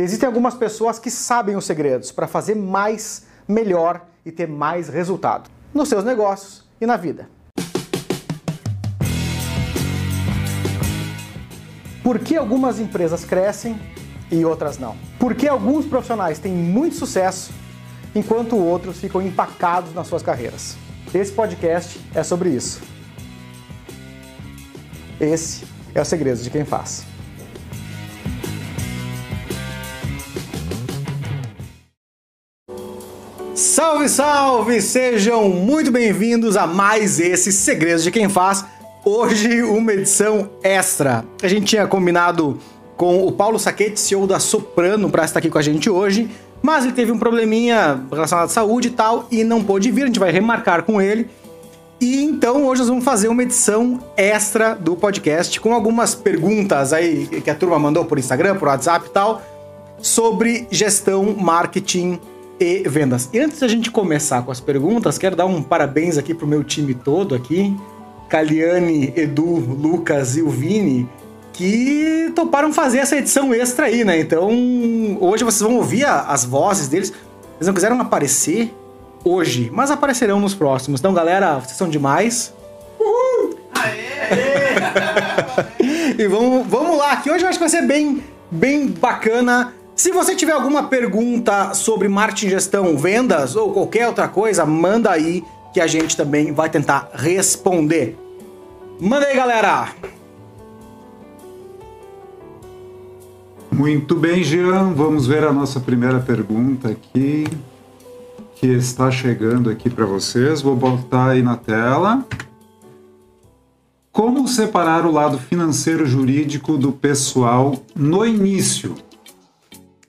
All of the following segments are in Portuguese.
Existem algumas pessoas que sabem os segredos para fazer mais, melhor e ter mais resultado nos seus negócios e na vida. Por que algumas empresas crescem e outras não? Por que alguns profissionais têm muito sucesso enquanto outros ficam empacados nas suas carreiras? Esse podcast é sobre isso. Esse é o segredo de quem faz. Salve, salve! Sejam muito bem-vindos a mais esse Segredos de Quem Faz. Hoje, uma edição extra. A gente tinha combinado com o Paulo Saquete, CEO da Soprano, para estar aqui com a gente hoje, mas ele teve um probleminha relacionado à saúde e tal e não pôde vir. A gente vai remarcar com ele. E então hoje nós vamos fazer uma edição extra do podcast com algumas perguntas aí que a turma mandou por Instagram, por WhatsApp e tal, sobre gestão, marketing e vendas. E antes da gente começar com as perguntas, quero dar um parabéns aqui pro meu time todo aqui, Caliane, Edu, Lucas e o Vini, que toparam fazer essa edição extra aí, né? Então, hoje vocês vão ouvir as vozes deles. Eles não quiseram aparecer, hoje, mas aparecerão nos próximos. Então, galera, vocês são demais. Uhul! Aê! e vamos, vamos lá, que hoje eu acho que vai ser bem, bem bacana. Se você tiver alguma pergunta sobre marketing, gestão, vendas ou qualquer outra coisa, manda aí que a gente também vai tentar responder. Manda aí, galera! Muito bem, Jean. Vamos ver a nossa primeira pergunta aqui que está chegando aqui para vocês. Vou botar aí na tela. Como separar o lado financeiro jurídico do pessoal no início?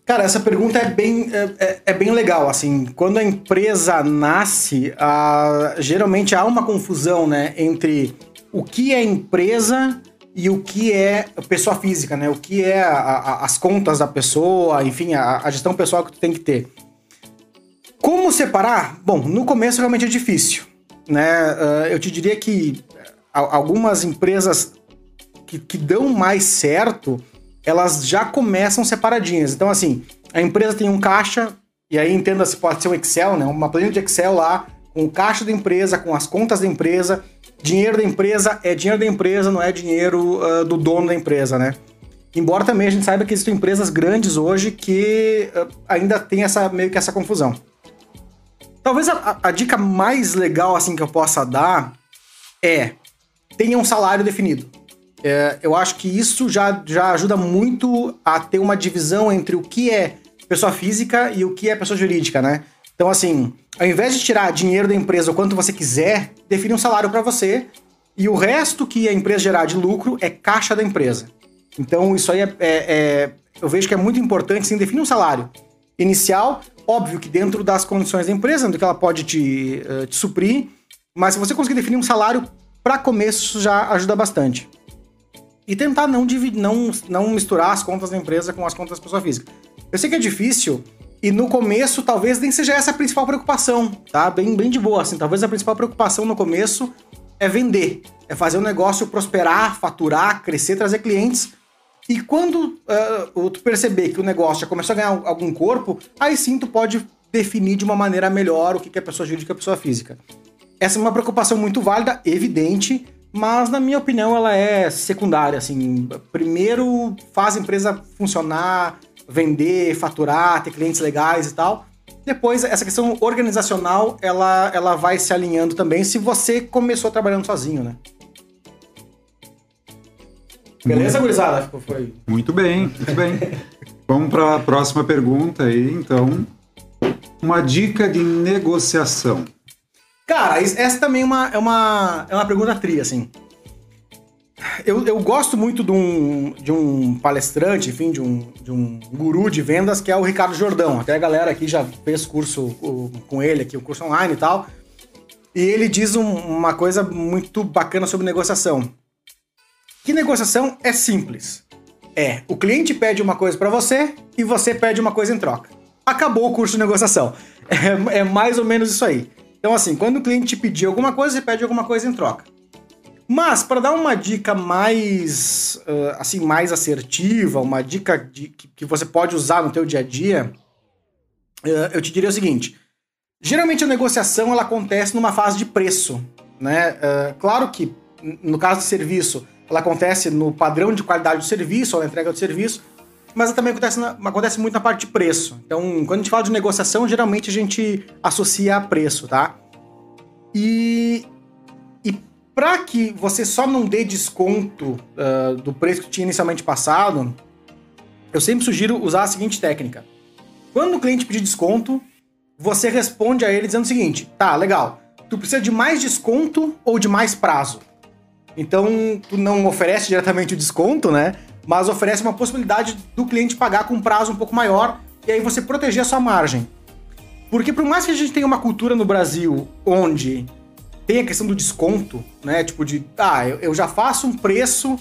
Cara, essa pergunta é bem, é, é, é bem legal. Assim, quando a empresa nasce, a, geralmente há uma confusão, né, entre o que é empresa e o que é pessoa física, né? O que é a, a, as contas da pessoa, enfim, a, gestão pessoal que tu tem que ter. Como separar? Bom, no começo realmente é difícil, né? Uh, eu te diria que algumas empresas que, que dão mais certo, elas já começam separadinhas. Então, assim, a empresa tem um caixa, e aí entenda-se, pode ser um Excel, né? Uma planilha de Excel lá, com o caixa da empresa, com as contas da empresa. Dinheiro da empresa é dinheiro da empresa, não é dinheiro uh, do dono da empresa, né? Embora também a gente saiba que existem empresas grandes hoje que uh, ainda tem essa meio que essa confusão. Talvez a, a, dica mais legal assim que eu possa dar é tenha um salário definido. É, eu acho que isso já, já ajuda muito a ter uma divisão entre o que é pessoa física e o que é pessoa jurídica, né? Então, assim, ao invés de tirar dinheiro da empresa o quanto você quiser, define um salário para você e o resto que a empresa gerar de lucro é caixa da empresa. Então, isso aí é, é, é eu vejo que é muito importante, sim, definir um salário inicial Óbvio que dentro das condições da empresa, do que ela pode te, uh, te suprir, mas se você conseguir definir um salário para começo, já ajuda bastante. E tentar não, dividir, não, não misturar as contas da empresa com as contas da pessoa física. Eu sei que é difícil, e no começo talvez nem seja essa a principal preocupação, tá? Bem, bem de boa, assim. Talvez a principal preocupação no começo é vender, é fazer o negócio prosperar, faturar, crescer, trazer clientes e quando uh, tu perceber que o negócio já começou a ganhar algum corpo, aí sim tu pode definir de uma maneira melhor o que é pessoa jurídica e pessoa física. Essa é uma preocupação muito válida, evidente, mas na minha opinião ela é secundária. Assim, primeiro faz a empresa funcionar, vender, faturar, ter clientes legais e tal. Depois, essa questão organizacional, ela, ela vai se alinhando também se você começou trabalhando sozinho, né? Beleza, gurizada? Foi. Muito bem, muito bem. Vamos para a próxima pergunta aí, então. Uma dica de negociação. Cara, essa também é uma, é uma, é uma pergunta tri, assim. Eu, eu gosto muito de um, de um palestrante, enfim, de um, de um guru de vendas, que é o Ricardo Jordão. Até a galera aqui já fez curso com ele aqui, o curso online e tal. E ele diz um, uma coisa muito bacana sobre negociação. Que negociação é simples. É, o cliente pede uma coisa para você e você pede uma coisa em troca. Acabou o curso de negociação. É, é, mais ou menos isso aí. Então, assim, quando o cliente te pedir alguma coisa, você pede alguma coisa em troca. Mas, para dar uma dica mais, uh, assim, mais assertiva, uma dica de, que, que, você pode usar no teu dia a dia, uh, eu te diria o seguinte. Geralmente a negociação ela acontece numa fase de preço, né? Uh, claro que, no caso de serviço, ela acontece no padrão de qualidade do serviço, ou na entrega do serviço, mas também acontece, na, acontece muito na parte de preço. Então, quando a gente fala de negociação, geralmente a gente associa a preço, tá? E, para que você só não dê desconto uh, do preço que tinha inicialmente passado, eu sempre sugiro usar a seguinte técnica. Quando o cliente pedir desconto, você responde a ele dizendo o seguinte: tá, legal, tu precisa de mais desconto ou de mais prazo? Então, tu não oferece diretamente o desconto, né? Mas oferece uma possibilidade do cliente pagar com um prazo um pouco maior e aí você proteger a sua margem. Porque por mais que a gente tenha uma cultura no Brasil onde tem a questão do desconto, né? Tipo de, ah, eu, já faço um preço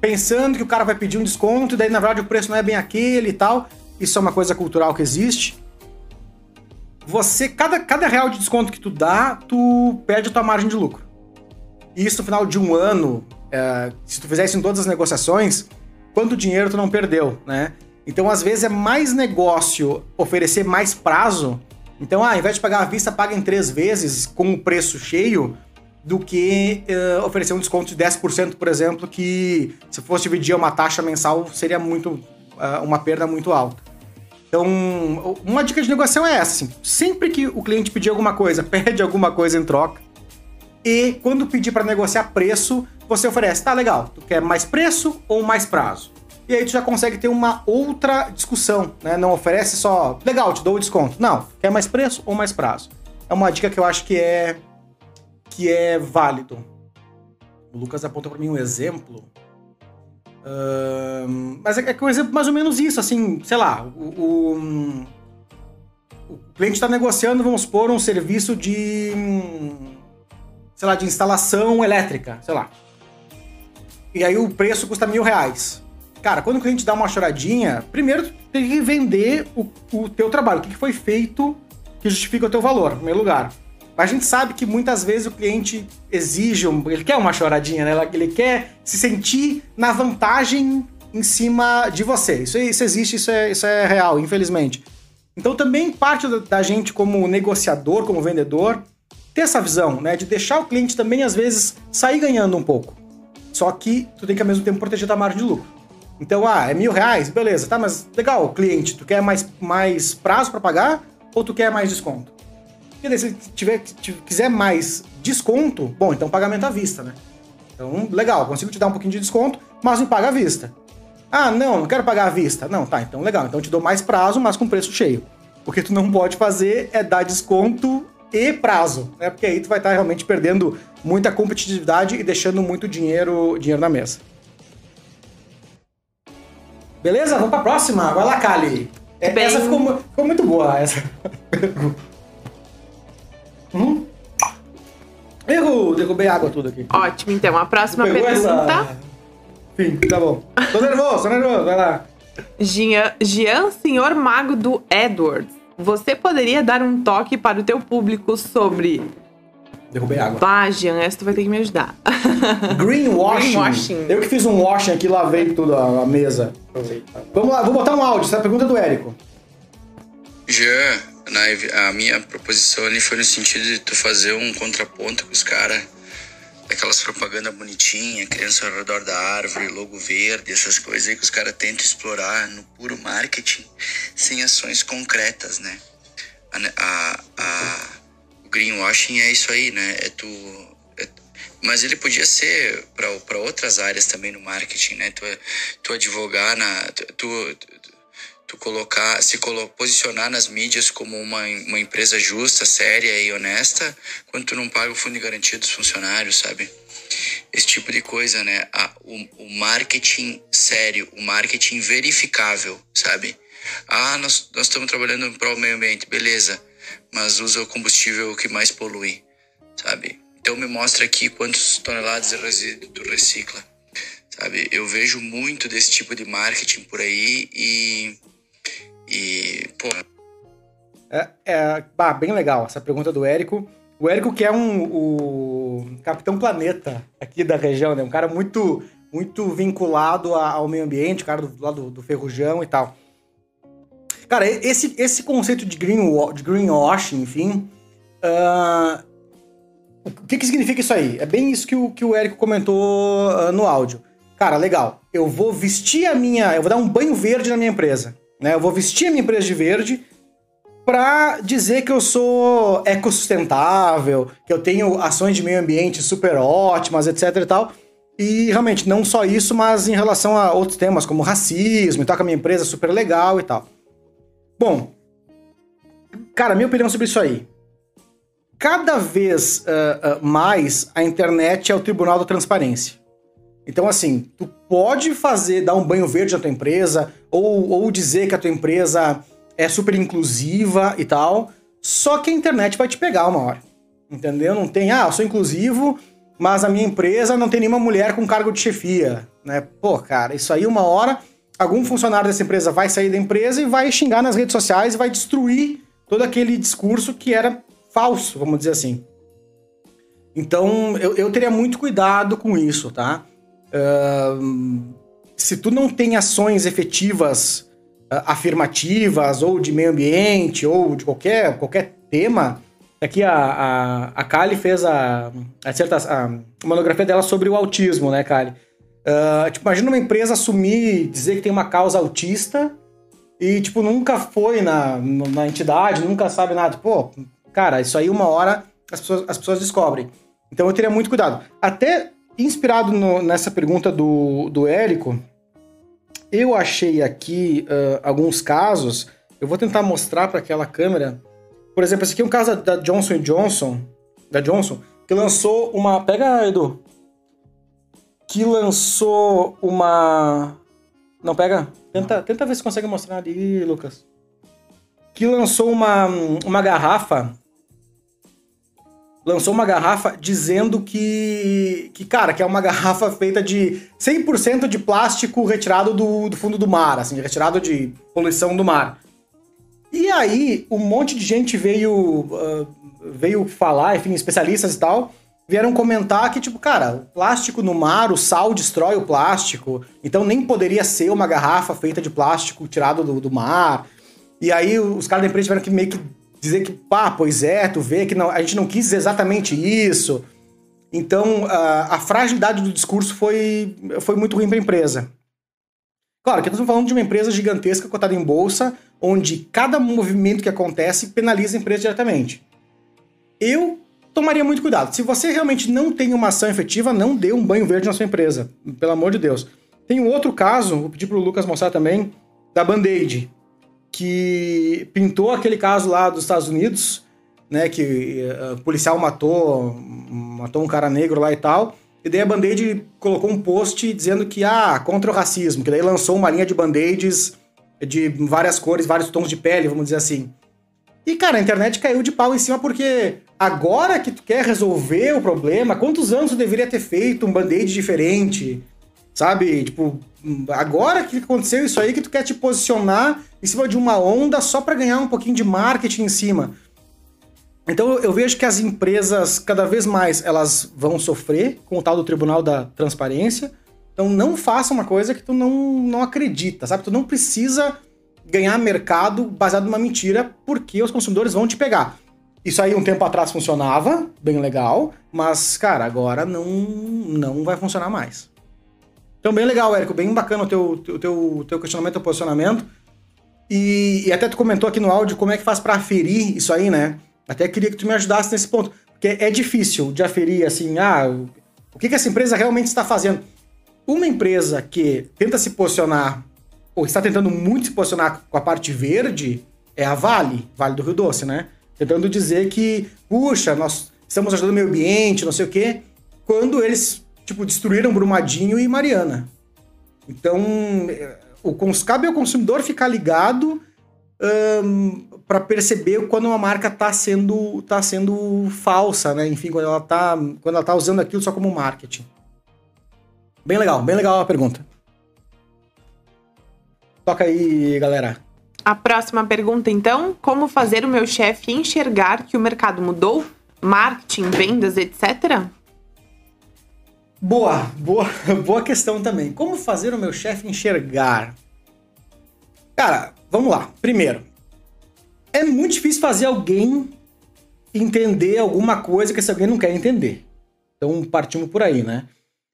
pensando que o cara vai pedir um desconto e daí na verdade o preço não é bem aquele e tal. Isso é uma coisa cultural que existe. Você, cada, cada real de desconto que tu dá, tu perde a tua margem de lucro. E isso no final de um ano, é, se tu fizesse em todas as negociações, quanto dinheiro tu não perdeu, né? Então, às vezes, é mais negócio oferecer mais prazo então, ah, ao invés de pagar à vista, paga em três vezes com o preço cheio, do que uh, oferecer um desconto de 10%, por exemplo, que se fosse dividir uma taxa mensal seria muito uh, uma perda muito alta. Então, uma dica de negociação é essa: assim, sempre que o cliente pedir alguma coisa, pede alguma coisa em troca. E quando pedir para negociar preço, você oferece, tá legal, tu quer mais preço ou mais prazo? e aí tu já consegue ter uma outra discussão, né? Não oferece só, legal, te dou o desconto. Não, quer mais preço ou mais prazo? É uma dica que eu acho que é que é válido. O Lucas apontou para mim um exemplo. Uh, mas é, é um exemplo mais ou menos isso, assim, sei lá, o, o, o cliente está negociando, vamos supor, um serviço de, sei lá, de instalação elétrica, sei lá. E aí o preço custa mil reais. Cara, quando o cliente dá uma choradinha, primeiro tem que vender o, o teu trabalho, o que foi feito que justifica o teu valor, em primeiro lugar. Mas a gente sabe que muitas vezes o cliente exige, um, ele quer uma choradinha, né? Ele quer se sentir na vantagem em cima de você. Isso, isso existe, isso é, isso é real, infelizmente. Então também parte da gente como negociador, como vendedor, ter essa visão, né? De deixar o cliente também, às vezes, sair ganhando um pouco. Só que tu tem que, ao mesmo tempo, proteger tua margem de lucro. Então, ah, é mil reais, beleza, tá, mas legal, cliente, tu quer mais, mais prazo para pagar ou tu quer mais desconto? E se tiver, quiser mais desconto, bom, então pagamento à vista, né? Então, legal, consigo te dar um pouquinho de desconto, mas me paga à vista. Ah, não, não quero pagar à vista. Não, tá, então legal, então te dou mais prazo, mas com preço cheio. Porque tu não pode fazer é dar desconto e prazo, né? Porque aí tu vai estar realmente perdendo muita competitividade e deixando muito dinheiro, dinheiro na mesa. Beleza? Vamos pra próxima. Vai lá, Kali. É, Bem... Essa ficou, ficou, muito boa, essa hum? Erro! Derrubei água tudo aqui. Ótimo, então. A próxima pergunta... Essa... Enfim, tá bom. Tô nervoso, tô nervoso. Vai lá. Jean, Jean Senhor Mago do Edwards. Você poderia dar um toque para o teu público sobre Derrubei água. Jean, essa tu vai ter que me ajudar. Greenwashing. Greenwashing. Eu que fiz um washing aqui, lavei tudo a, a mesa. Vamos lá, vou botar um áudio. Essa é a pergunta do Érico. Jean, a minha proposição ali foi no sentido de tu fazer um contraponto com os caras. Aquelas propagandas bonitinhas, criança ao redor da árvore, logo verde, essas coisas aí que os caras tentam explorar no puro marketing, sem ações concretas, né? a, a, a greenwashing é isso aí, né? É tu. É, mas ele podia ser para outras áreas também no marketing, né? Tu, tu advogar na. Tu, tu colocar, se colo, posicionar nas mídias como uma, uma empresa justa, séria e honesta, quando tu não paga o fundo de garantia dos funcionários, sabe? Esse tipo de coisa, né? O, o marketing sério, o marketing verificável, sabe? Ah, nós, nós estamos trabalhando para o meio ambiente, beleza mas usa o combustível que mais polui, sabe? Então me mostra aqui quantos toneladas de resíduo tu recicla, sabe? Eu vejo muito desse tipo de marketing por aí e e pô. É, é bah, bem legal essa pergunta do Érico. O Érico que é um o, o Capitão Planeta aqui da região, né? Um cara muito, muito vinculado ao meio ambiente, cara do lado do, do ferrujão e tal. Cara, esse, esse conceito de, green, de greenwashing, enfim, uh, o que, que significa isso aí? É bem isso que o, que o Érico comentou uh, no áudio. Cara, legal. Eu vou vestir a minha. Eu vou dar um banho verde na minha empresa. Né? Eu vou vestir a minha empresa de verde para dizer que eu sou ecossustentável, que eu tenho ações de meio ambiente super ótimas, etc e tal. E realmente, não só isso, mas em relação a outros temas, como racismo e tal, que a minha empresa é super legal e tal. Bom, cara, minha opinião sobre isso aí. Cada vez uh, uh, mais a internet é o tribunal da transparência. Então, assim, tu pode fazer, dar um banho verde na tua empresa, ou, ou dizer que a tua empresa é super inclusiva e tal, só que a internet vai te pegar uma hora. Entendeu? Não tem, ah, eu sou inclusivo, mas a minha empresa não tem nenhuma mulher com cargo de chefia, né? Pô, cara, isso aí uma hora algum funcionário dessa empresa vai sair da empresa e vai xingar nas redes sociais e vai destruir todo aquele discurso que era falso, vamos dizer assim. Então, eu, eu teria muito cuidado com isso, tá? Se tu não tem ações efetivas uh, afirmativas, ou de meio ambiente, ou de qualquer, qualquer tema, aqui a, a, a Kali fez a, a, a monografia dela sobre o autismo, né, Kali? Uh, tipo, imagina uma empresa assumir, dizer que tem uma causa autista e, tipo, nunca foi na, na entidade, nunca sabe nada. Pô, cara, isso aí uma hora as pessoas, as pessoas descobrem. Então eu teria muito cuidado. Até inspirado no, nessa pergunta do, do Érico, eu achei aqui uh, alguns casos. Eu vou tentar mostrar para aquela câmera. Por exemplo, esse aqui é um caso da Johnson Johnson, da Johnson, que lançou uma. Pega, Edu que lançou uma. Não, pega. Tenta, tenta ver se consegue mostrar ali, Lucas. Que lançou uma, uma garrafa. Lançou uma garrafa dizendo que. Que, cara, que é uma garrafa feita de 100% de plástico retirado do, do fundo do mar, assim, retirado de poluição do mar. E aí, um monte de gente veio. Uh, veio falar, enfim, especialistas e tal vieram comentar que, tipo, cara, o plástico no mar, o sal destrói o plástico, então nem poderia ser uma garrafa feita de plástico tirado do, do mar. E aí os caras da empresa tiveram que meio que dizer que, pá, pois é, tu vê que não, a gente não quis exatamente isso. Então, a, a fragilidade do discurso foi, foi muito ruim para a empresa. Claro que nós estamos falando de uma empresa gigantesca cotada em bolsa, onde cada movimento que acontece penaliza a empresa diretamente. Eu tomaria muito cuidado. Se você realmente não tem uma ação efetiva, não dê um banho verde na sua empresa. Pelo amor de Deus. Tem um outro caso, vou pedir pro Lucas mostrar também, da Band-Aid, que pintou aquele caso lá dos Estados Unidos, né, que uh, o policial matou, matou um cara negro lá e tal, e daí a Band-Aid colocou um post dizendo que, ah, contra o racismo, que daí lançou uma linha de Band-Aids de várias cores, vários tons de pele, vamos dizer assim. E, cara, a internet caiu de pau em cima porque agora que tu quer resolver o problema, quantos anos tu deveria ter feito um band-aid diferente? Sabe? Tipo, agora que aconteceu isso aí que tu quer te posicionar em cima de uma onda só para ganhar um pouquinho de marketing em cima. Então eu vejo que as empresas cada vez mais elas vão sofrer com o tal do Tribunal da Transparência. Então não faça uma coisa que tu não, não acredita, sabe? Tu não precisa ganhar mercado baseado numa mentira, porque os consumidores vão te pegar. Isso aí um tempo atrás funcionava, bem legal, mas, cara, agora não, não vai funcionar mais. Então, bem legal, Érico, bem bacana o teu, teu, teu, teu questionamento, teu posicionamento. E, e, até tu comentou aqui no áudio como é que faz para aferir isso aí, né? Até queria que tu me ajudasse nesse ponto. Porque é difícil de aferir, assim, ah, o que, que essa empresa realmente está fazendo. Uma empresa que tenta se posicionar ou está tentando muito se posicionar com a parte verde, é a Vale, Vale do Rio Doce, né? Tentando dizer que, puxa, nós estamos ajudando o meio ambiente, não sei o quê, quando eles, tipo, destruíram Brumadinho e Mariana. Então, o, cabe ao consumidor ficar ligado um, para perceber quando uma marca está sendo, tá sendo falsa, né? Enfim, quando ela está quando ela tá usando aquilo só como marketing. Bem legal, bem legal a pergunta. Toca aí, galera. A próxima pergunta, então: como fazer o meu chefe enxergar que o mercado mudou? Marketing, vendas, etc? Boa, boa, boa questão também. Como fazer o meu chefe enxergar? Cara, vamos lá. Primeiro, é muito difícil fazer alguém entender alguma coisa que esse alguém não quer entender. Então partimos por aí, né?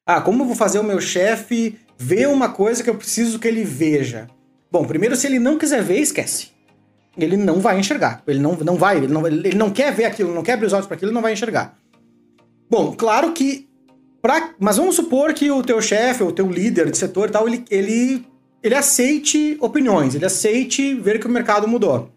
Ah, como eu vou fazer o meu chefe ver uma coisa que eu preciso que ele veja? Bom, primeiro, se ele não quiser ver, esquece. Ele não vai enxergar. Ele não, não vai, ele não, ele não quer ver aquilo, não quer abrir os olhos para aquilo, ele não vai enxergar. Bom, claro que. Pra, mas vamos supor que o teu chefe, o teu líder de setor e tal, ele, ele, ele aceite opiniões, ele aceite ver que o mercado mudou.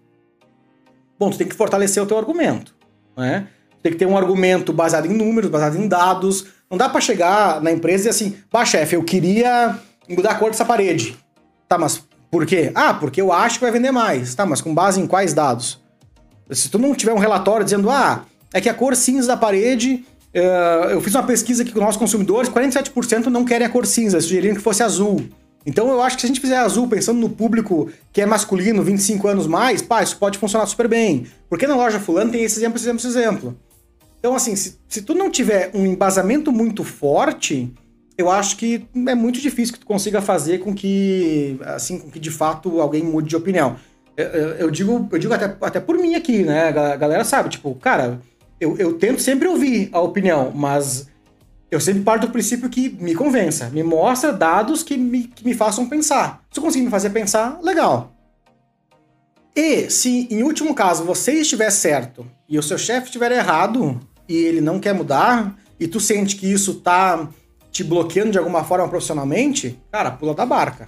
Bom, tu tem que fortalecer o teu argumento, né? Tem que ter um argumento baseado em números, baseado em dados. Não dá para chegar na empresa e assim, pá, chefe, eu queria mudar a cor dessa parede. Tá, mas por quê? Ah, porque eu acho que vai vender mais. Tá, mas com base em quais dados? Se tu não tiver um relatório dizendo, ah, é que a cor cinza da parede, eu fiz uma pesquisa aqui com nossos consumidores, 47% não querem a cor cinza, sugerindo que fosse azul. Então eu acho que se a gente fizer azul pensando no público que é masculino, 25 anos mais, pá, isso pode funcionar super bem. Porque na loja fulano tem esse exemplo, esse exemplo, esse exemplo. Então, assim, se, se tu não tiver um embasamento muito forte, eu acho que é muito difícil que tu consiga fazer com que, assim, com que de fato alguém mude de opinião. Eu, eu, eu digo, eu digo até, até por mim aqui, né? A galera sabe, tipo, cara, eu, eu tento sempre ouvir a opinião, mas eu sempre parto do princípio que me convença, me mostra dados que me, que me façam pensar. Se eu conseguir me fazer pensar, legal. E se, em último caso, você estiver certo e o seu chefe estiver errado e ele não quer mudar, e tu sente que isso tá te bloqueando de alguma forma profissionalmente, cara, pula da barca.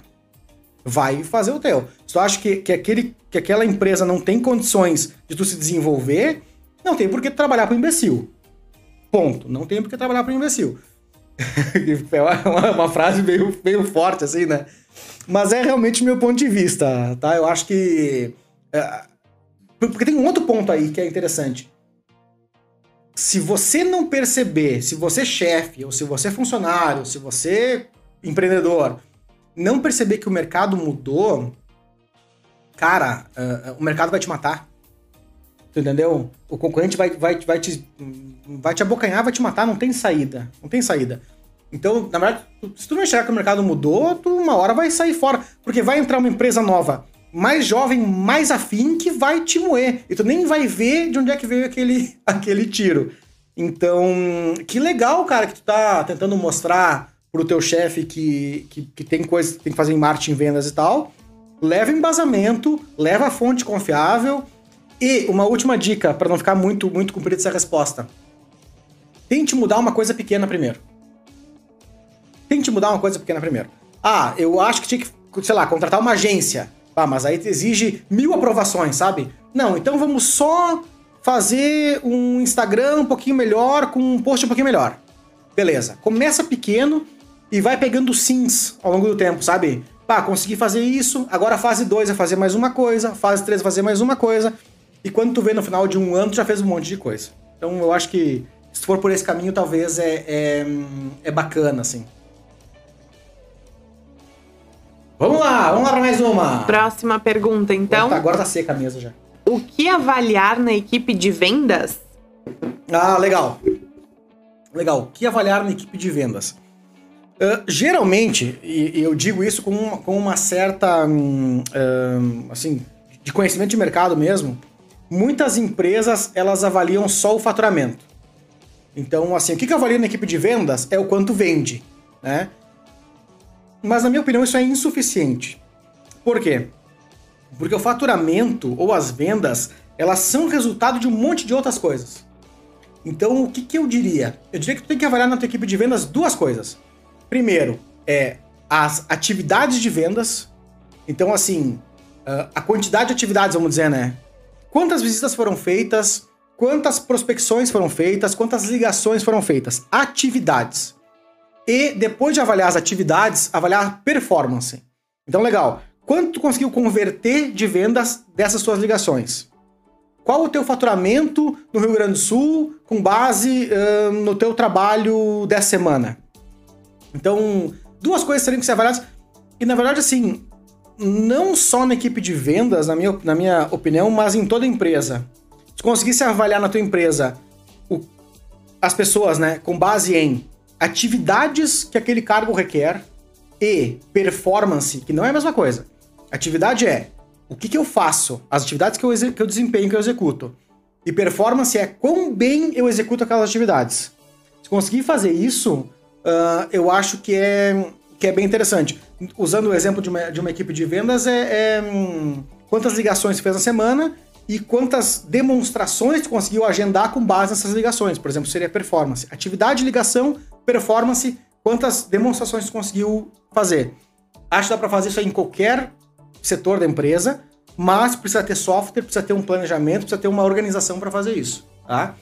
Vai fazer o teu. Se tu acha que, que, aquele, que aquela empresa não tem condições de tu se desenvolver, não tem por que trabalhar para imbecil. Ponto. Não tem por que trabalhar para imbecil. é uma, uma, frase meio, meio forte, assim, né? Mas é realmente meu ponto de vista, tá? Eu acho que. É, porque tem um outro ponto aí que é interessante. Se você não perceber, se você chefe, ou se você funcionário, se você empreendedor, não perceber que o mercado mudou, cara, uh, o mercado vai te matar. Entendeu? O concorrente vai, vai, vai, te, vai te abocanhar, vai te matar, não tem saída. Não tem saída. Então, na verdade, se tu não enxergar que o mercado mudou, tu uma hora vai sair fora. Porque vai entrar uma empresa nova, mais jovem, mais afim, que vai te moer. E tu nem vai ver de onde é que veio aquele, aquele tiro. Então, que legal, cara, que tu tá tentando mostrar pro teu chefe que, que, que tem coisa que tem que fazer em marketing, vendas e tal. Leva embasamento, leva fonte confiável e uma última dica, para não ficar muito, muito comprida essa resposta. Tente mudar uma coisa pequena primeiro. Tente mudar uma coisa pequena primeiro. Ah, eu acho que tinha que, sei lá, contratar uma agência. Ah, mas aí exige mil aprovações, sabe? Não, então vamos só fazer um Instagram um pouquinho melhor, com um post um pouquinho melhor. Beleza. Começa pequeno e vai pegando sims ao longo do tempo, sabe? Pá, consegui fazer isso, agora fase 2 é fazer mais uma coisa, fase 3 é fazer mais uma coisa. E quando tu vê no final de um ano, tu já fez um monte de coisa. Então eu acho que se for por esse caminho, talvez é, é, é bacana, assim. Vamos lá, vamos lá para mais uma. Próxima pergunta, então. Agora tá, agora tá seca a mesa já. O que avaliar na equipe de vendas? Ah, legal. Legal. O que avaliar na equipe de vendas? Uh, geralmente, e, eu digo isso com uma, com uma certa, um, uh, assim, de conhecimento de mercado mesmo, muitas empresas elas avaliam só o faturamento. Então, assim, o que, que avalia na equipe de vendas é o quanto vende, né? Mas, na minha opinião, isso é insuficiente. Por quê? Porque o faturamento ou as vendas, elas são resultado de um monte de outras coisas. Então, o que, que eu diria? Eu diria que tu tem que avaliar na tua equipe de vendas duas coisas. Primeiro, é as atividades de vendas. Então, assim, a quantidade de atividades, vamos dizer, né? Quantas visitas foram feitas? Quantas prospecções foram feitas? Quantas ligações foram feitas? Atividades. E depois de avaliar as atividades, avaliar performance. Então, legal. Quanto tu conseguiu converter de vendas dessas suas ligações? Qual o teu faturamento no Rio Grande do Sul com base uh, no teu trabalho dessa semana? Então, duas coisas teriam que ser avaliadas. E na verdade, assim, não só na equipe de vendas, na minha, na minha opinião, mas em toda empresa. Se conseguisse avaliar na tua empresa o, as pessoas, né, com base em atividades que aquele cargo requer e performance, que não é a mesma coisa. Atividade é o que, que eu faço, as atividades que eu, que eu desempenho, que eu executo. E performance é quão bem eu executo aquelas atividades. Se conseguir fazer isso, uh, eu acho que é, que é bem interessante. Usando o exemplo de uma, de uma equipe de vendas, é, é hum, quantas ligações você fez na semana e quantas demonstrações você conseguiu agendar com base nessas ligações. Por exemplo, seria performance. Atividade, ligação, performance, quantas demonstrações você conseguiu fazer. Acho que dá para fazer isso em qualquer setor da empresa, mas precisa ter software, precisa ter um planejamento, precisa ter uma organização para fazer isso, tá?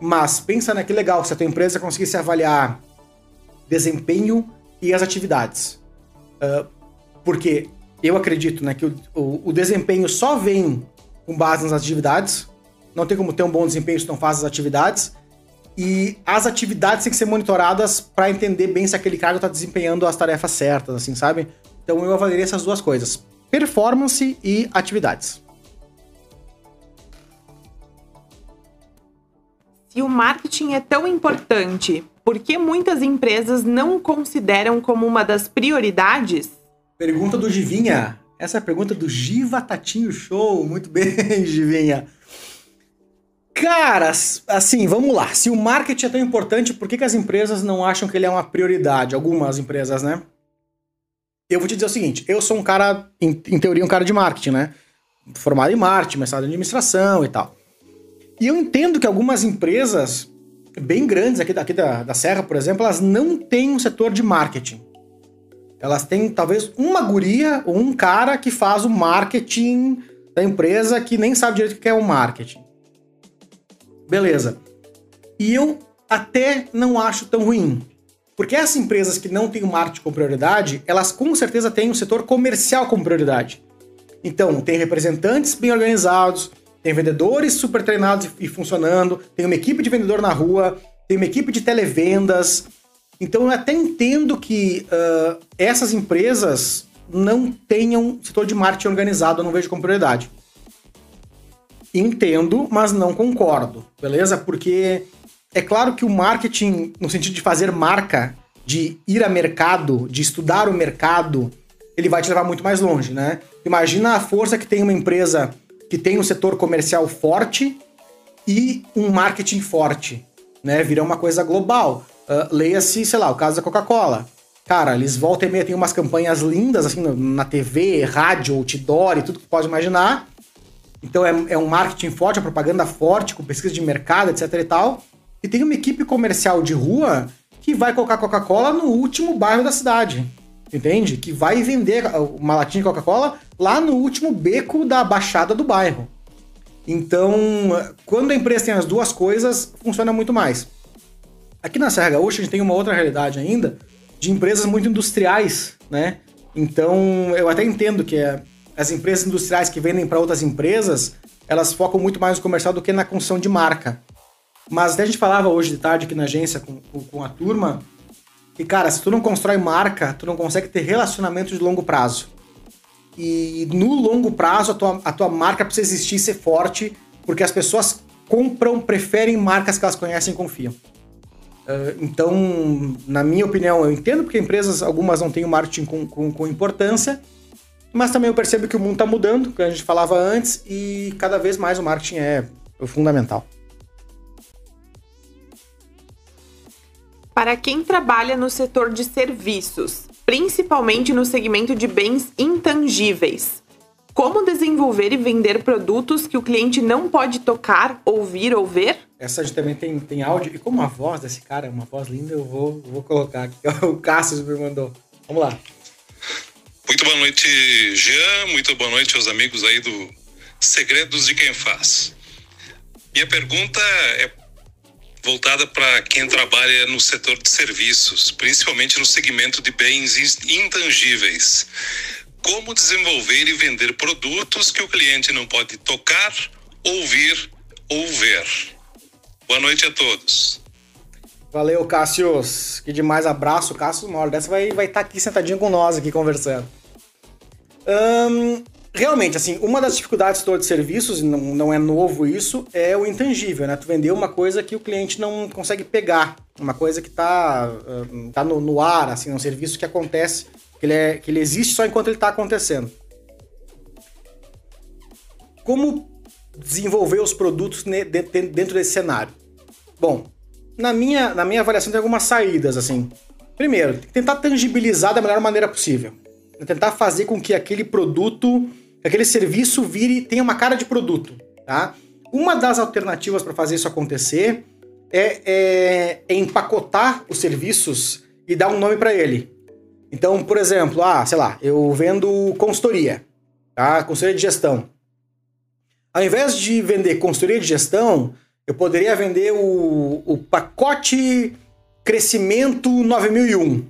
Mas pensa, né, que legal se a tua empresa conseguisse avaliar desempenho e as atividades. Uh, porque eu acredito né, que o, o, o, desempenho só vem com base nas atividades. Não tem como ter um bom desempenho se não faz as atividades. E as atividades têm que ser monitoradas para entender bem se aquele cargo está desempenhando as tarefas certas, assim, sabe? Então eu avaliaria essas duas coisas performance e atividades. Se o marketing é tão importante, por que muitas empresas não consideram como uma das prioridades? Pergunta do Givinha. Essa é a pergunta do Giva Tatinho Show. Muito bem, Givinha. Caras, assim, vamos lá. Se o marketing é tão importante, por que, que as empresas não acham que ele é uma prioridade? Algumas empresas, né? eu vou te dizer o seguinte: eu sou um cara, em, em teoria, um cara de marketing, né? Formado em marketing, mestrado em administração e tal. E eu entendo que algumas empresas bem grandes aqui, aqui da, da Serra, por exemplo, elas não têm um setor de marketing. Elas têm talvez uma guria ou um cara que faz o marketing da empresa que nem sabe direito o que é o marketing. Beleza. E eu até não acho tão ruim. Porque essas empresas que não têm o marketing como prioridade, elas com certeza têm o setor comercial como prioridade. Então, tem representantes bem organizados, tem vendedores super treinados e funcionando, tem uma equipe de vendedor na rua, tem uma equipe de televendas. Então, eu até entendo que uh, essas empresas não tenham setor de marketing organizado, eu não vejo como prioridade. Entendo, mas não concordo, beleza? Porque é claro que o marketing, no sentido de fazer marca, de ir a mercado, de estudar o mercado, ele vai te levar muito mais longe, né? Imagina a força que tem uma empresa que tem um setor comercial forte e um marketing forte, né? Vira uma coisa global. Uh, Leia-se, sei lá, o caso da Coca-Cola. Cara, eles voltam e meia tem umas campanhas lindas, assim, na TV, rádio, outdoor e tudo que pode imaginar. Então é, é um marketing forte, uma propaganda forte, com pesquisa de mercado, etc e tal e tem uma equipe comercial de rua que vai colocar Coca-Cola no último bairro da cidade. Entende? Que vai vender uma latinha de Coca-Cola lá no último beco da baixada do bairro. Então, quando a empresa tem as duas coisas, funciona muito mais. Aqui na Serra Gaúcha a gente tem uma outra realidade ainda de empresas muito industriais, né? Então, eu até entendo que é, as empresas industriais que vendem para outras empresas, elas focam muito mais no comercial do que na construção de marca. Mas até a gente falava hoje de tarde aqui na agência com, com a turma, e cara, se tu não constrói marca, tu não consegue ter relacionamento de longo prazo. E no longo prazo, a tua, a tua marca precisa existir e ser forte, porque as pessoas compram, preferem marcas que elas conhecem e confiam. Uh, então, na minha opinião, eu entendo porque empresas, algumas não têm o marketing com, com, com importância, mas também eu percebo que o mundo está mudando, como a gente falava antes, e cada vez mais o marketing é fundamental. Para quem trabalha no setor de serviços, principalmente no segmento de bens intangíveis, como desenvolver e vender produtos que o cliente não pode tocar, ouvir ou ver? Essa a gente também tem, tem áudio. E como a voz desse cara é uma voz linda, eu vou, vou colocar aqui. O Cássio me mandou. Vamos lá. Muito boa noite, Jean. Muito boa noite aos amigos aí do Segredos de Quem Faz. Minha pergunta é voltada para quem trabalha no setor de serviços, principalmente no segmento de bens intangíveis. Como desenvolver e vender produtos que o cliente não pode tocar, ouvir ou ver. Boa noite a todos. Valeu, Cássius. Que demais. Abraço, Cássio. Hora dessa vai estar tá aqui sentadinho com nós, aqui conversando. Um, realmente, assim, uma das dificuldades todas de serviços, não, não é novo isso, é o intangível, né? Tu vender uma coisa que o cliente não consegue pegar, uma coisa que tá, uh, tá no, no, ar, assim, um serviço que acontece, que ele, é, que ele existe só enquanto ele está acontecendo. Como desenvolver os produtos dentro desse cenário? Bom, na minha, na minha avaliação tem algumas saídas, assim. Primeiro, tentar tangibilizar da melhor maneira possível. Tentar fazer com que aquele produto aquele serviço vire tenha uma cara de produto, tá? Uma das alternativas para fazer isso acontecer é, é, é, empacotar os serviços e dar um nome para ele. Então, por exemplo, ah, sei lá, eu vendo consultoria, tá? Consultoria de gestão. Ao invés de vender consultoria de gestão, eu poderia vender o, o pacote crescimento 9001.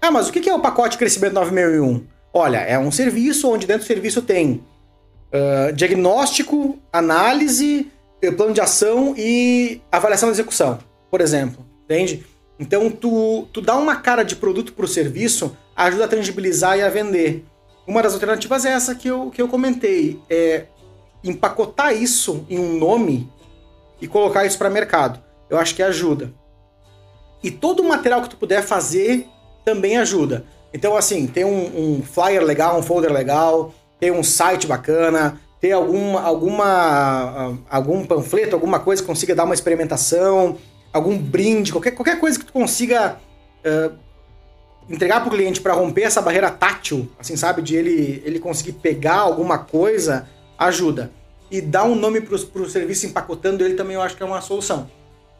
Ah, mas o que é o pacote crescimento 9001? Olha, é um serviço onde dentro do serviço tem uh, diagnóstico, análise, eh, plano de ação e avaliação da execução, por exemplo. Entende? Então, tu, tu dá uma cara de produto para o serviço, ajuda a tangibilizar e a vender. Uma das alternativas é essa que eu, que eu comentei. É empacotar isso em um nome e colocar isso para mercado. Eu acho que ajuda. E todo o material que tu puder fazer também ajuda. Então, assim, tem um, um, flyer legal, um folder legal, tem um site bacana, tem alguma, alguma, algum panfleto, alguma coisa que consiga dar uma experimentação, algum brinde, qualquer, qualquer coisa que tu consiga uh, entregar para o cliente para romper essa barreira tátil, assim, sabe? De ele, ele conseguir pegar alguma coisa, ajuda. E dar um nome para o serviço empacotando ele também eu acho que é uma solução.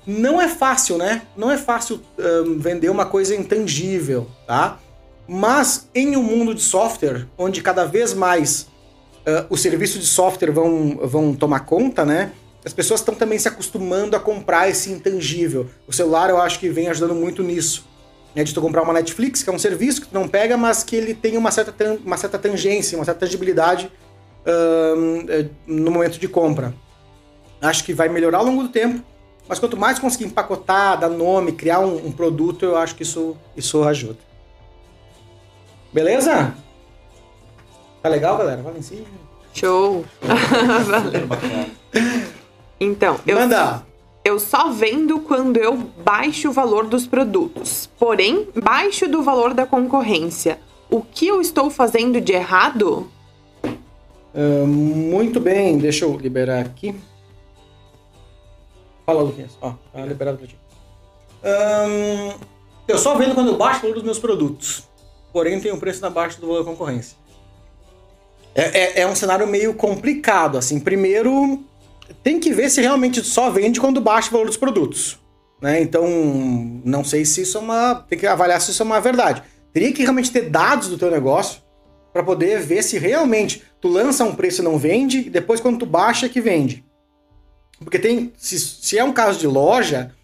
Não é fácil, né? Não é fácil uh, vender uma coisa intangível, tá? Mas em um mundo de software, onde cada vez mais uh, os serviços de software vão, vão tomar conta, né? As pessoas estão também se acostumando a comprar esse intangível. O celular eu acho que vem ajudando muito nisso. Né, de tu comprar uma Netflix, que é um serviço que tu não pega, mas que ele tem uma certa, uma certa tangência, uma certa tangibilidade uh, no momento de compra. Acho que vai melhorar ao longo do tempo, mas quanto mais conseguir empacotar, dar nome, criar um, um produto, eu acho que isso, isso ajuda. Beleza? Tá legal, galera? Vale em si. Show! então, eu, Manda! eu só vendo quando eu baixo o valor dos produtos. Porém, baixo do valor da concorrência. O que eu estou fazendo de errado? Uh, muito bem, deixa eu liberar aqui. Fala, Luquinhas. Ó, tá liberado pra ti. Um, eu só vendo quando eu baixo o valor dos meus produtos porém tem um preço abaixo do valor da concorrência. É, é, é, um cenário meio complicado, assim. Primeiro, tem que ver se realmente só vende quando baixa o valor dos produtos. Né? Então, não sei se isso é uma... Tem que avaliar se isso é uma verdade. Teria que realmente ter dados do teu negócio para poder ver se realmente tu lança um preço e não vende, e depois quando tu baixa é que vende. Porque tem... Se, se é um caso de loja,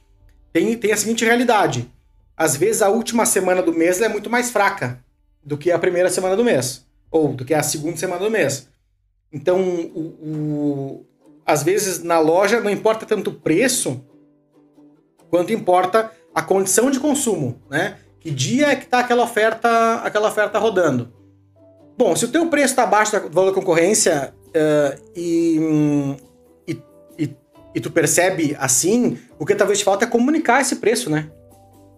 tem, tem a seguinte realidade às vezes a última semana do mês é muito mais fraca do que a primeira semana do mês, ou do que a segunda semana do mês. Então, o, o, às vezes na loja não importa tanto o preço, quanto importa a condição de consumo, né? Que dia é que está aquela oferta, aquela oferta rodando? Bom, se o teu preço está abaixo do valor da concorrência uh, e, e, e, e tu percebe assim, o que talvez te falta é comunicar esse preço, né?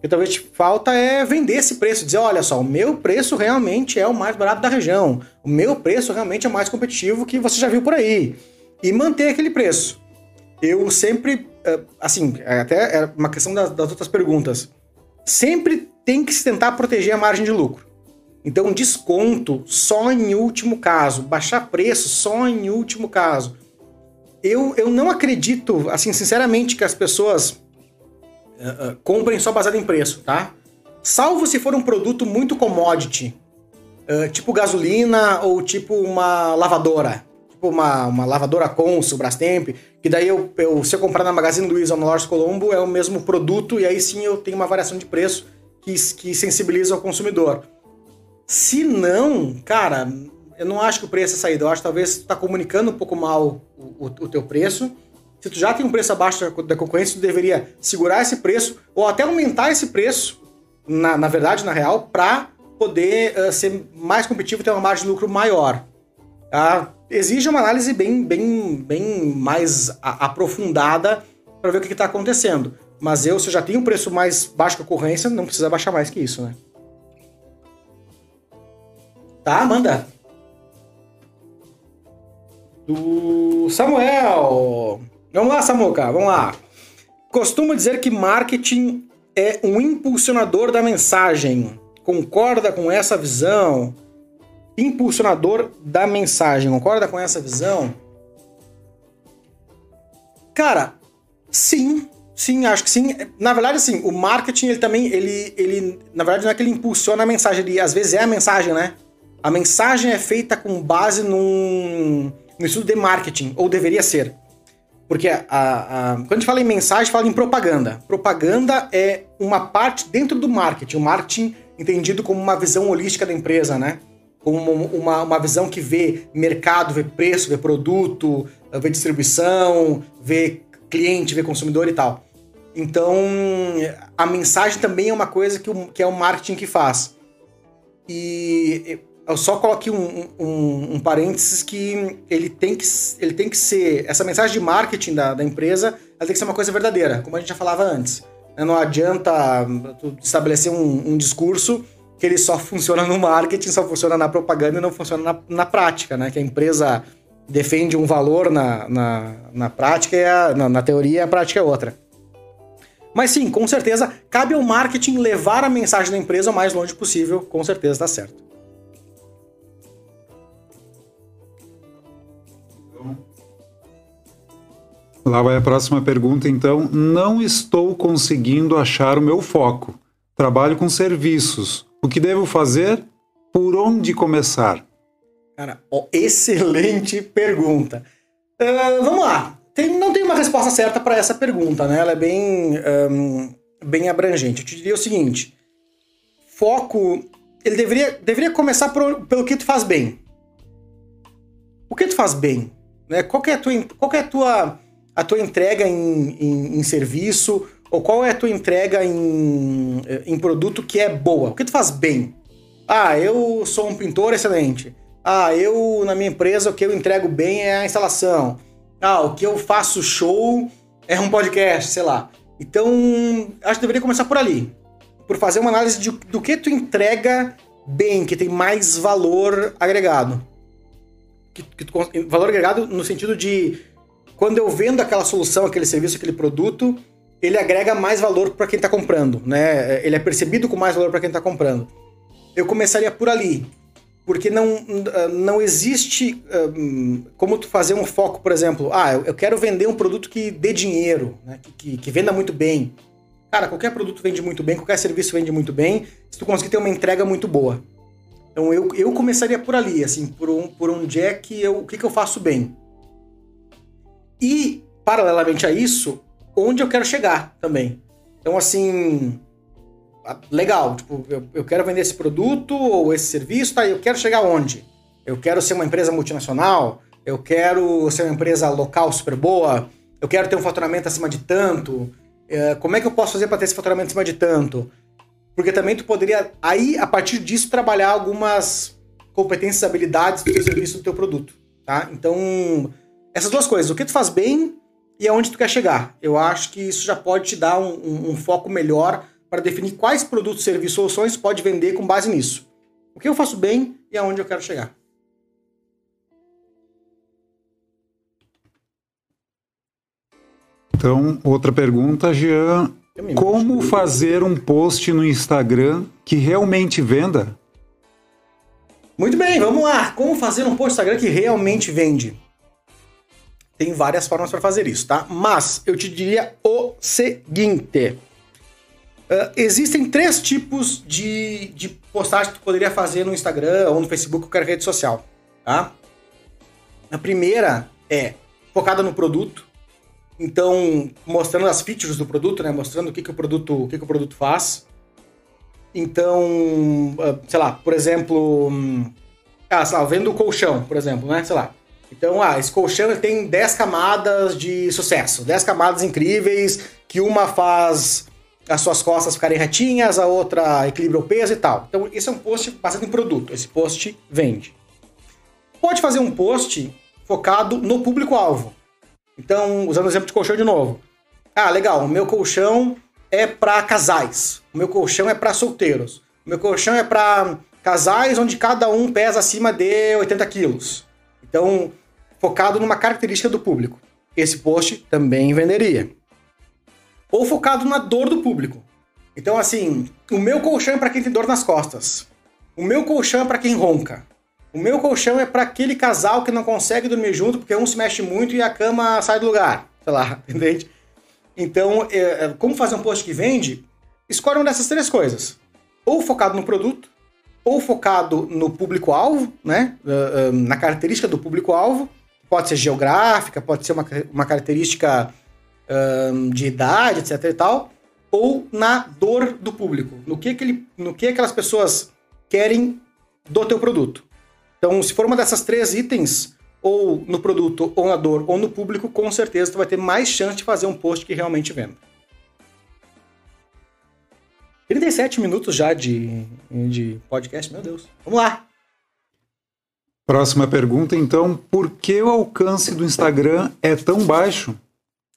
Que talvez falta é vender esse preço, dizer, olha só, o meu preço realmente é o mais barato da região, o meu preço realmente é o mais competitivo que você já viu por aí, e manter aquele preço. Eu sempre, eh, assim, é até é uma questão das, das outras perguntas, sempre tem que se tentar proteger a margem de lucro. Então, desconto só em último caso, baixar preço só em último caso. Eu, eu não acredito, assim, sinceramente, que as pessoas uh, comprem só baseado em preço, tá? Salvo se for um produto muito commodity, uh, tipo gasolina ou tipo uma lavadora. Tipo uma, uma lavadora Consul, Brastemp, que daí eu, eu, se eu comprar na Magazine Luiza ou no Lojas Colombo é o mesmo produto e aí sim eu tenho uma variação de preço que, que sensibiliza o consumidor. Se não, cara, eu não acho que o preço é saída. Eu acho que talvez tu tá comunicando um pouco mal o, o, o teu preço se tu já tem um preço abaixo da concorrência, tu deveria segurar esse preço ou até aumentar esse preço, na, na verdade, na real, para poder uh, ser mais competitivo ter uma margem de lucro maior. Tá? Exige uma análise bem, bem, bem mais a, aprofundada para ver o que está acontecendo. Mas eu, se eu já tenho um preço mais baixo que a ocorrência, não precisa baixar mais que isso, né? Tá, manda. Do Samuel. Vamos lá, Samuca, vamos lá. Costumo dizer que marketing é um impulsionador da mensagem. Concorda com essa visão? Impulsionador da mensagem. Concorda com essa visão? Cara, sim. Sim, acho que sim. Na verdade, sim, o marketing, ele também, ele, ele, na verdade, não é que ele impulsiona a mensagem, ele, às vezes é a mensagem, né? A mensagem é feita com base num, estudo de marketing, ou deveria ser. Porque a, a, quando a gente fala em mensagem, fala em propaganda. Propaganda é uma parte dentro do marketing. O marketing entendido como uma visão holística da empresa, né? Como uma, uma visão que vê mercado, vê preço, vê produto, vê distribuição, vê cliente, vê consumidor e tal. Então, a mensagem também é uma coisa que, o, que é o marketing que faz. E eu só coloquei um, um, um, parênteses que ele tem que, ele tem que ser. Essa mensagem de marketing da, da empresa ela tem que ser uma coisa verdadeira, como a gente já falava antes. Né? Não adianta estabelecer um, um discurso que ele só funciona no marketing, só funciona na propaganda e não funciona na, na prática, né? Que a empresa defende um valor na, na, na prática e a, na, na teoria a prática é outra. Mas sim, com certeza, cabe ao marketing levar a mensagem da empresa o mais longe possível, com certeza dá certo. Lá vai a próxima pergunta, então. Não estou conseguindo achar o meu foco. Trabalho com serviços. O que devo fazer? Por onde começar? Cara, ó, excelente pergunta. Uh, vamos lá. Tem, não tem uma resposta certa para essa pergunta, né? Ela é bem, um, bem abrangente. Eu te diria o seguinte: foco, ele deveria, deveria começar por, pelo que tu faz bem. O que tu faz bem? Né? Qual, é a tua, qual é a tua a tua entrega em, em, em, serviço ou qual é a tua entrega em, em produto que é boa? O que tu faz bem? Ah, eu sou um pintor excelente. Ah, eu na minha empresa o que eu entrego bem é a instalação. Ah, o que eu faço show é um podcast, sei lá. Então, acho que deveria começar por ali. Por fazer uma análise de, do que tu entrega bem, que tem mais valor agregado. Que, que tu, valor agregado no sentido de quando eu vendo aquela solução, aquele serviço, aquele produto, ele agrega mais valor para quem está comprando, né? Ele é percebido com mais valor para quem está comprando. Eu começaria por ali, porque não, não existe um, como tu fazer um foco, por exemplo, ah, eu quero vender um produto que dê dinheiro, né? que, que, que venda muito bem. Cara, qualquer produto vende muito bem, qualquer serviço vende muito bem, se tu conseguir ter uma entrega muito boa. Então eu, eu começaria por ali, assim, por, um, por onde é que eu, o que, que eu faço bem. E, paralelamente a isso, onde eu quero chegar também. Então, assim, legal, tipo, eu, eu quero vender esse produto ou esse serviço, tá? Eu quero chegar onde? Eu quero ser uma empresa multinacional, eu quero ser uma empresa local super boa, eu quero ter um faturamento acima de tanto. É, como é que eu posso fazer para ter esse faturamento acima de tanto? Porque também tu poderia, aí, a partir disso, trabalhar algumas competências, habilidades do teu serviço, do teu produto, tá? Então, essas duas coisas, o que tu faz bem e aonde tu quer chegar. Eu acho que isso já pode te dar um, um, um foco melhor para definir quais produtos, serviços, soluções pode vender com base nisso. O que eu faço bem e aonde eu quero chegar. Então, outra pergunta, Jean. Como fazer um post no Instagram que realmente venda? Muito bem, vamos lá. Como fazer um post no Instagram que realmente vende? Tem várias formas para fazer isso, tá? Mas eu te diria o seguinte: uh, existem três tipos de, de postagem que tu poderia fazer no Instagram ou no Facebook qualquer rede social, tá? A primeira é focada no produto, então mostrando as features do produto, né? Mostrando o que, que o produto, o que, que o produto faz. Então, uh, sei lá, por exemplo, um, ah, sei lá, vendo o colchão, por exemplo, né? Sei lá, então, ah, esse colchão tem 10 camadas de sucesso, 10 camadas incríveis, que uma faz as suas costas ficarem retinhas, a outra equilibra o peso e tal. Então, esse é um post baseado em produto. Esse post vende. pode fazer um post focado no público-alvo. Então, usando o exemplo de colchão de novo. Ah, legal, o meu colchão é para casais. O meu colchão é para solteiros. O meu colchão é para casais onde cada um pesa acima de 80 quilos. Então, focado numa característica do público. Esse post também venderia. Ou focado na dor do público. Então, assim, o meu colchão é para quem tem dor nas costas. O meu colchão é para quem ronca. O meu colchão é para aquele casal que não consegue dormir junto porque um se mexe muito e a cama sai do lugar. Sei lá, entende? Então, é, é, como fazer um post que vende? Escolhe uma dessas três coisas. Ou focado no produto, ou focado no público-alvo, né? Uh, uh, na característica do público-alvo. Pode ser geográfica, pode ser uma, uma característica uh, de idade, etc e tal. Ou na dor do público. No que, que, ele, no que aquelas pessoas querem do teu produto. Então, se for uma dessas três itens, ou no produto, ou na dor, ou no público, com certeza tu vai ter mais chance de fazer um post que realmente venda. 37 minutos já de, de podcast, meu Deus. Vamos lá! Próxima pergunta, então. Por que o alcance do Instagram é tão baixo?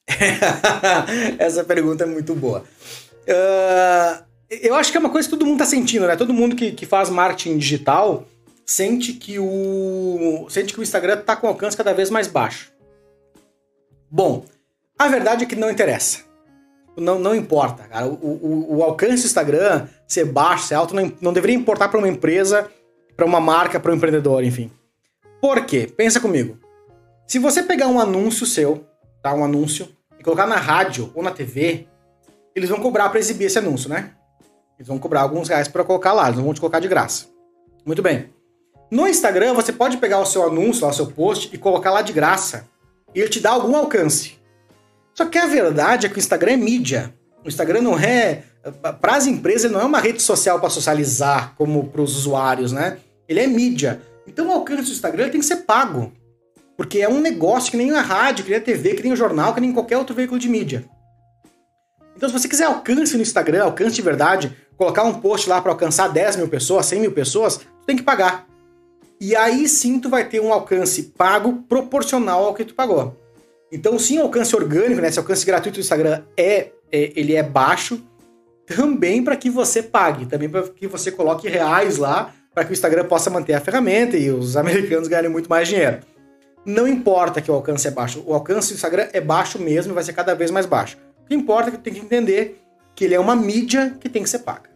Essa pergunta é muito boa. Uh, eu acho que é uma coisa que todo mundo está sentindo, né? Todo mundo que, que faz marketing digital sente que o sente que o Instagram está com alcance cada vez mais baixo. Bom, a verdade é que não interessa. Não, não importa, cara. O, o, o alcance do Instagram ser baixo, ser alto, não, não deveria importar para uma empresa, para uma marca, para um empreendedor, enfim. Por quê? Pensa comigo. Se você pegar um anúncio seu, tá? Um anúncio, e colocar na rádio ou na TV, eles vão cobrar para exibir esse anúncio, né? Eles vão cobrar alguns reais para colocar lá, eles não vão te colocar de graça. Muito bem. No Instagram, você pode pegar o seu anúncio, o seu post e colocar lá de graça. E ele te dá algum alcance. Só que a verdade é que o Instagram é mídia. O Instagram não é. Para as empresas, não é uma rede social para socializar como para os usuários, né? Ele é mídia. Então o alcance do Instagram tem que ser pago. Porque é um negócio que nem a rádio, que nem a TV, que nem o jornal, que nem qualquer outro veículo de mídia. Então, se você quiser alcance no Instagram, alcance de verdade, colocar um post lá para alcançar 10 mil pessoas, 100 mil pessoas, tu tem que pagar. E aí sim tu vai ter um alcance pago proporcional ao que tu pagou. Então sim, o alcance orgânico, né, esse alcance gratuito do Instagram é, é ele é baixo, também para que você pague, também para que você coloque reais lá, para que o Instagram possa manter a ferramenta e os americanos ganhem muito mais dinheiro. Não importa que o alcance é baixo, o alcance do Instagram é baixo mesmo e vai ser cada vez mais baixo. O que importa é que tu tem que entender que ele é uma mídia que tem que ser paga.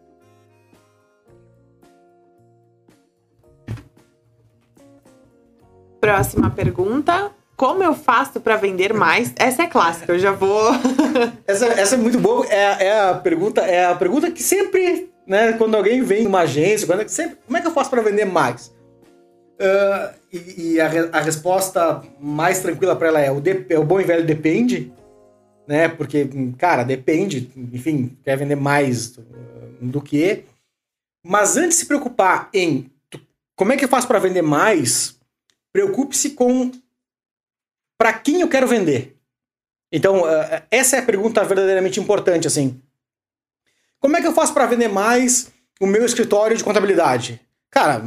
Próxima pergunta. Como eu faço para vender mais? Essa é clássica, eu já vou. essa, essa é muito boa. É, é, a pergunta, é a pergunta que sempre, né, quando alguém vem numa agência, quando, sempre, como é que eu faço para vender mais? Uh, e, e a, a, resposta mais tranquila para ela é o, de, é o bom e velho depende, né? Porque, cara, depende, enfim, quer vender mais do que. Mas antes de se preocupar em como é que eu faço para vender mais, Preocupe-se com para quem eu quero vender. Então, uh, essa é a pergunta verdadeiramente importante, assim. Como é que eu faço para vender mais o meu escritório de contabilidade? Cara,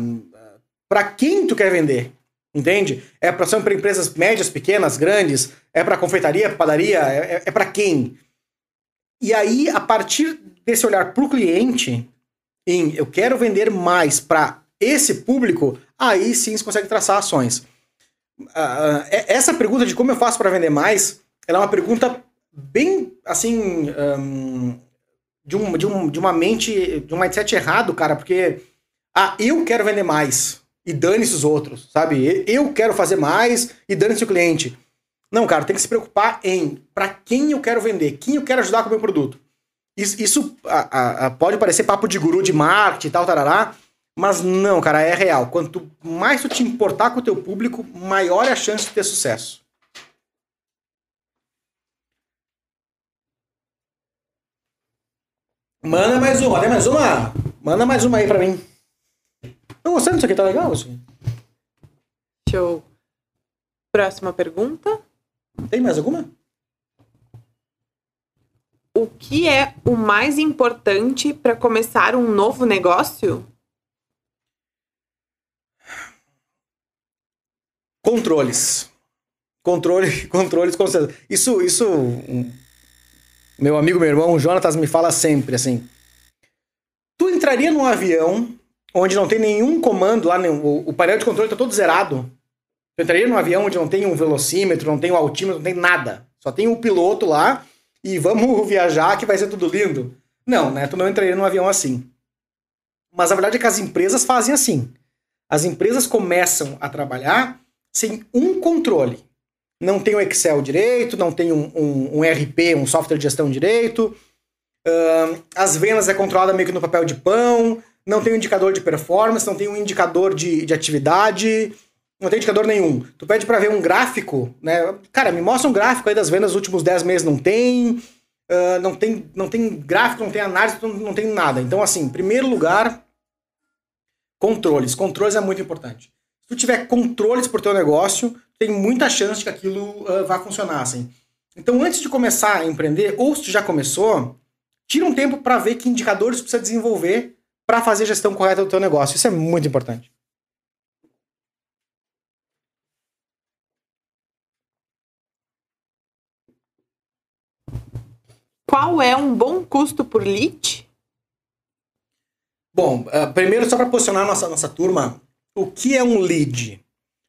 para quem tu quer vender? Entende? É para são para empresas médias, pequenas, grandes? É para confeitaria, padaria? É, é, é para quem? E aí, a partir desse olhar para o cliente, em eu quero vender mais para esse público, aí sim você consegue traçar ações. Uh, essa pergunta de como eu faço para vender mais, ela é uma pergunta bem, assim, um, de, um, de, um, de uma mente, de um mindset errado, cara, porque, ah, eu quero vender mais e dane-se os outros, sabe? Eu quero fazer mais e dane-se o cliente. Não, cara, tem que se preocupar em para quem eu quero vender, quem eu quero ajudar com o meu produto. Isso, isso a, a, pode parecer papo de guru de marketing e tal, tarará, mas não, cara, é real. Quanto mais tu te importar com o teu público, maior é a chance de ter sucesso. Manda mais uma, tem mais uma? Manda mais uma aí pra mim. Tô gostando disso aqui, tá legal? Isso? Show. Próxima pergunta. Tem mais alguma? O que é o mais importante para começar um novo negócio? Controles. Controle, controles, com certeza. Isso, isso, um, meu amigo, meu irmão, o Jonatas me fala sempre assim. Tu entraria num avião onde não tem nenhum comando lá, o, o painel de controle tá todo zerado. Tu entraria num avião onde não tem um velocímetro, não tem um altímetro, não tem nada. Só tem o um piloto lá e vamos viajar que vai ser tudo lindo. Não, né? Tu não entraria num avião assim. Mas a verdade é que as empresas fazem assim. As empresas começam a trabalhar sem um controle. Não tem o Excel direito, não tem um, um, um RP, um software de gestão direito. Uh, as vendas é controlada meio que no papel de pão. Não tem um indicador de performance, não tem um indicador de, de atividade. Não tem indicador nenhum. Tu pede para ver um gráfico, né? Cara, me mostra um gráfico aí das vendas dos últimos 10 meses. Não tem. Uh, não tem, não tem gráfico, não tem análise, não, não tem nada. Então, assim, em primeiro lugar, controles. Controles é muito importante. Se tu tiver controles por teu negócio, tem muita chance de que aquilo uh, vá funcionar, assim. Então, antes de começar a empreender, ou se já começou, tira um tempo para ver que indicadores precisa desenvolver para fazer a gestão correta do teu negócio. Isso é muito importante. Qual é um bom custo por lead? Bom, uh, primeiro só para posicionar nossa nossa turma, o que é um lead?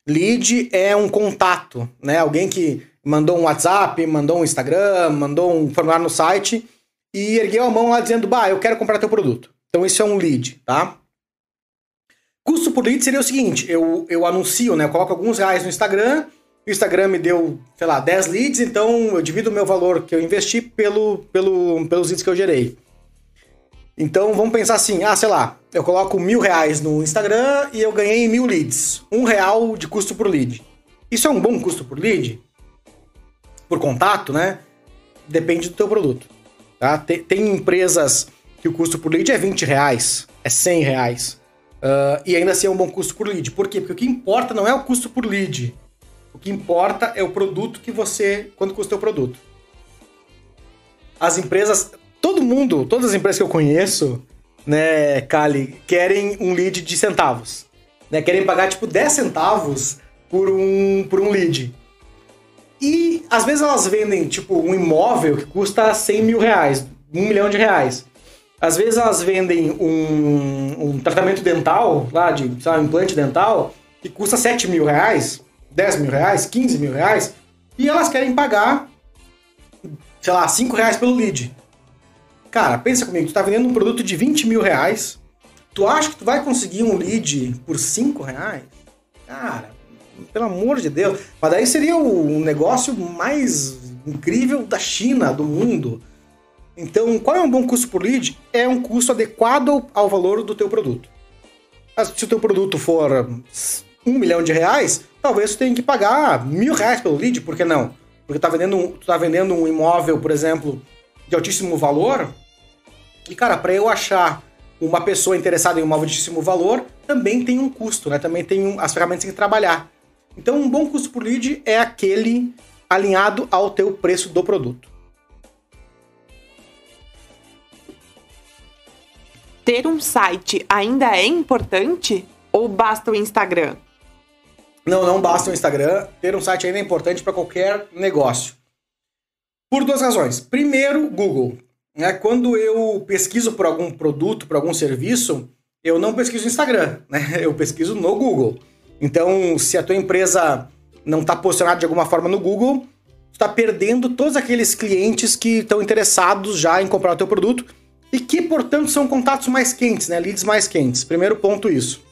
Lead é um contato, né? Alguém que mandou um WhatsApp, mandou um Instagram, mandou um formulário no site e ergueu a mão lá dizendo, bah, eu quero comprar teu produto. Então isso é um lead, tá? Custo por lead seria o seguinte, eu, eu anuncio, né? Eu coloco alguns reais no Instagram, o Instagram me deu, sei lá, 10 leads, então eu divido o meu valor que eu investi pelo, pelo, pelos leads que eu gerei. Então vamos pensar assim, ah, sei lá, eu coloco mil reais no Instagram e eu ganhei mil leads. Um real de custo por lead. Isso é um bom custo por lead? Por contato, né? Depende do teu produto. Tá? Tem, tem empresas que o custo por lead é 20 reais, é 100 reais. Uh, e ainda assim é um bom custo por lead. Por quê? Porque o que importa não é o custo por lead, o que importa é o produto que você. quanto custa o produto. As empresas. Todo mundo, todas as empresas que eu conheço, né, Kali, querem um lead de centavos. Né, querem pagar tipo 10 centavos por um, por um lead. E às vezes elas vendem tipo um imóvel que custa 100 mil reais, um milhão de reais. Às vezes elas vendem um, um tratamento dental, lá de, sabe, um implante dental, que custa 7 mil reais. 10 mil reais, 15 mil reais, e elas querem pagar, sei lá, 5 reais pelo lead. Cara, pensa comigo, tu tá vendendo um produto de 20 mil reais, tu acha que tu vai conseguir um lead por 5 reais? Cara, pelo amor de Deus. Mas daí seria o negócio mais incrível da China, do mundo. Então, qual é um bom custo por lead? É um custo adequado ao valor do teu produto. Se o teu produto for um milhão de reais, talvez você tenha que pagar mil reais pelo lead, por que não? Porque tá vendendo tu tá vendendo um imóvel, por exemplo, de altíssimo valor, e cara, para eu achar uma pessoa interessada em um altíssimo valor, também tem um custo, né? Também tem um, as ferramentas que trabalhar. Então, um bom custo por lead é aquele alinhado ao teu preço do produto. Ter um site ainda é importante ou basta o Instagram? Não, não basta o Instagram. Ter um site ainda é importante para qualquer negócio. Por duas razões. Primeiro, Google. Né? Quando eu pesquiso por algum produto, por algum serviço, eu não pesquiso no Instagram, né? Eu pesquiso no Google. Então, se a tua empresa não está posicionada de alguma forma no Google, está perdendo todos aqueles clientes que estão interessados já em comprar o teu produto e que, portanto, são contatos mais quentes, né? Leads mais quentes. Primeiro ponto isso.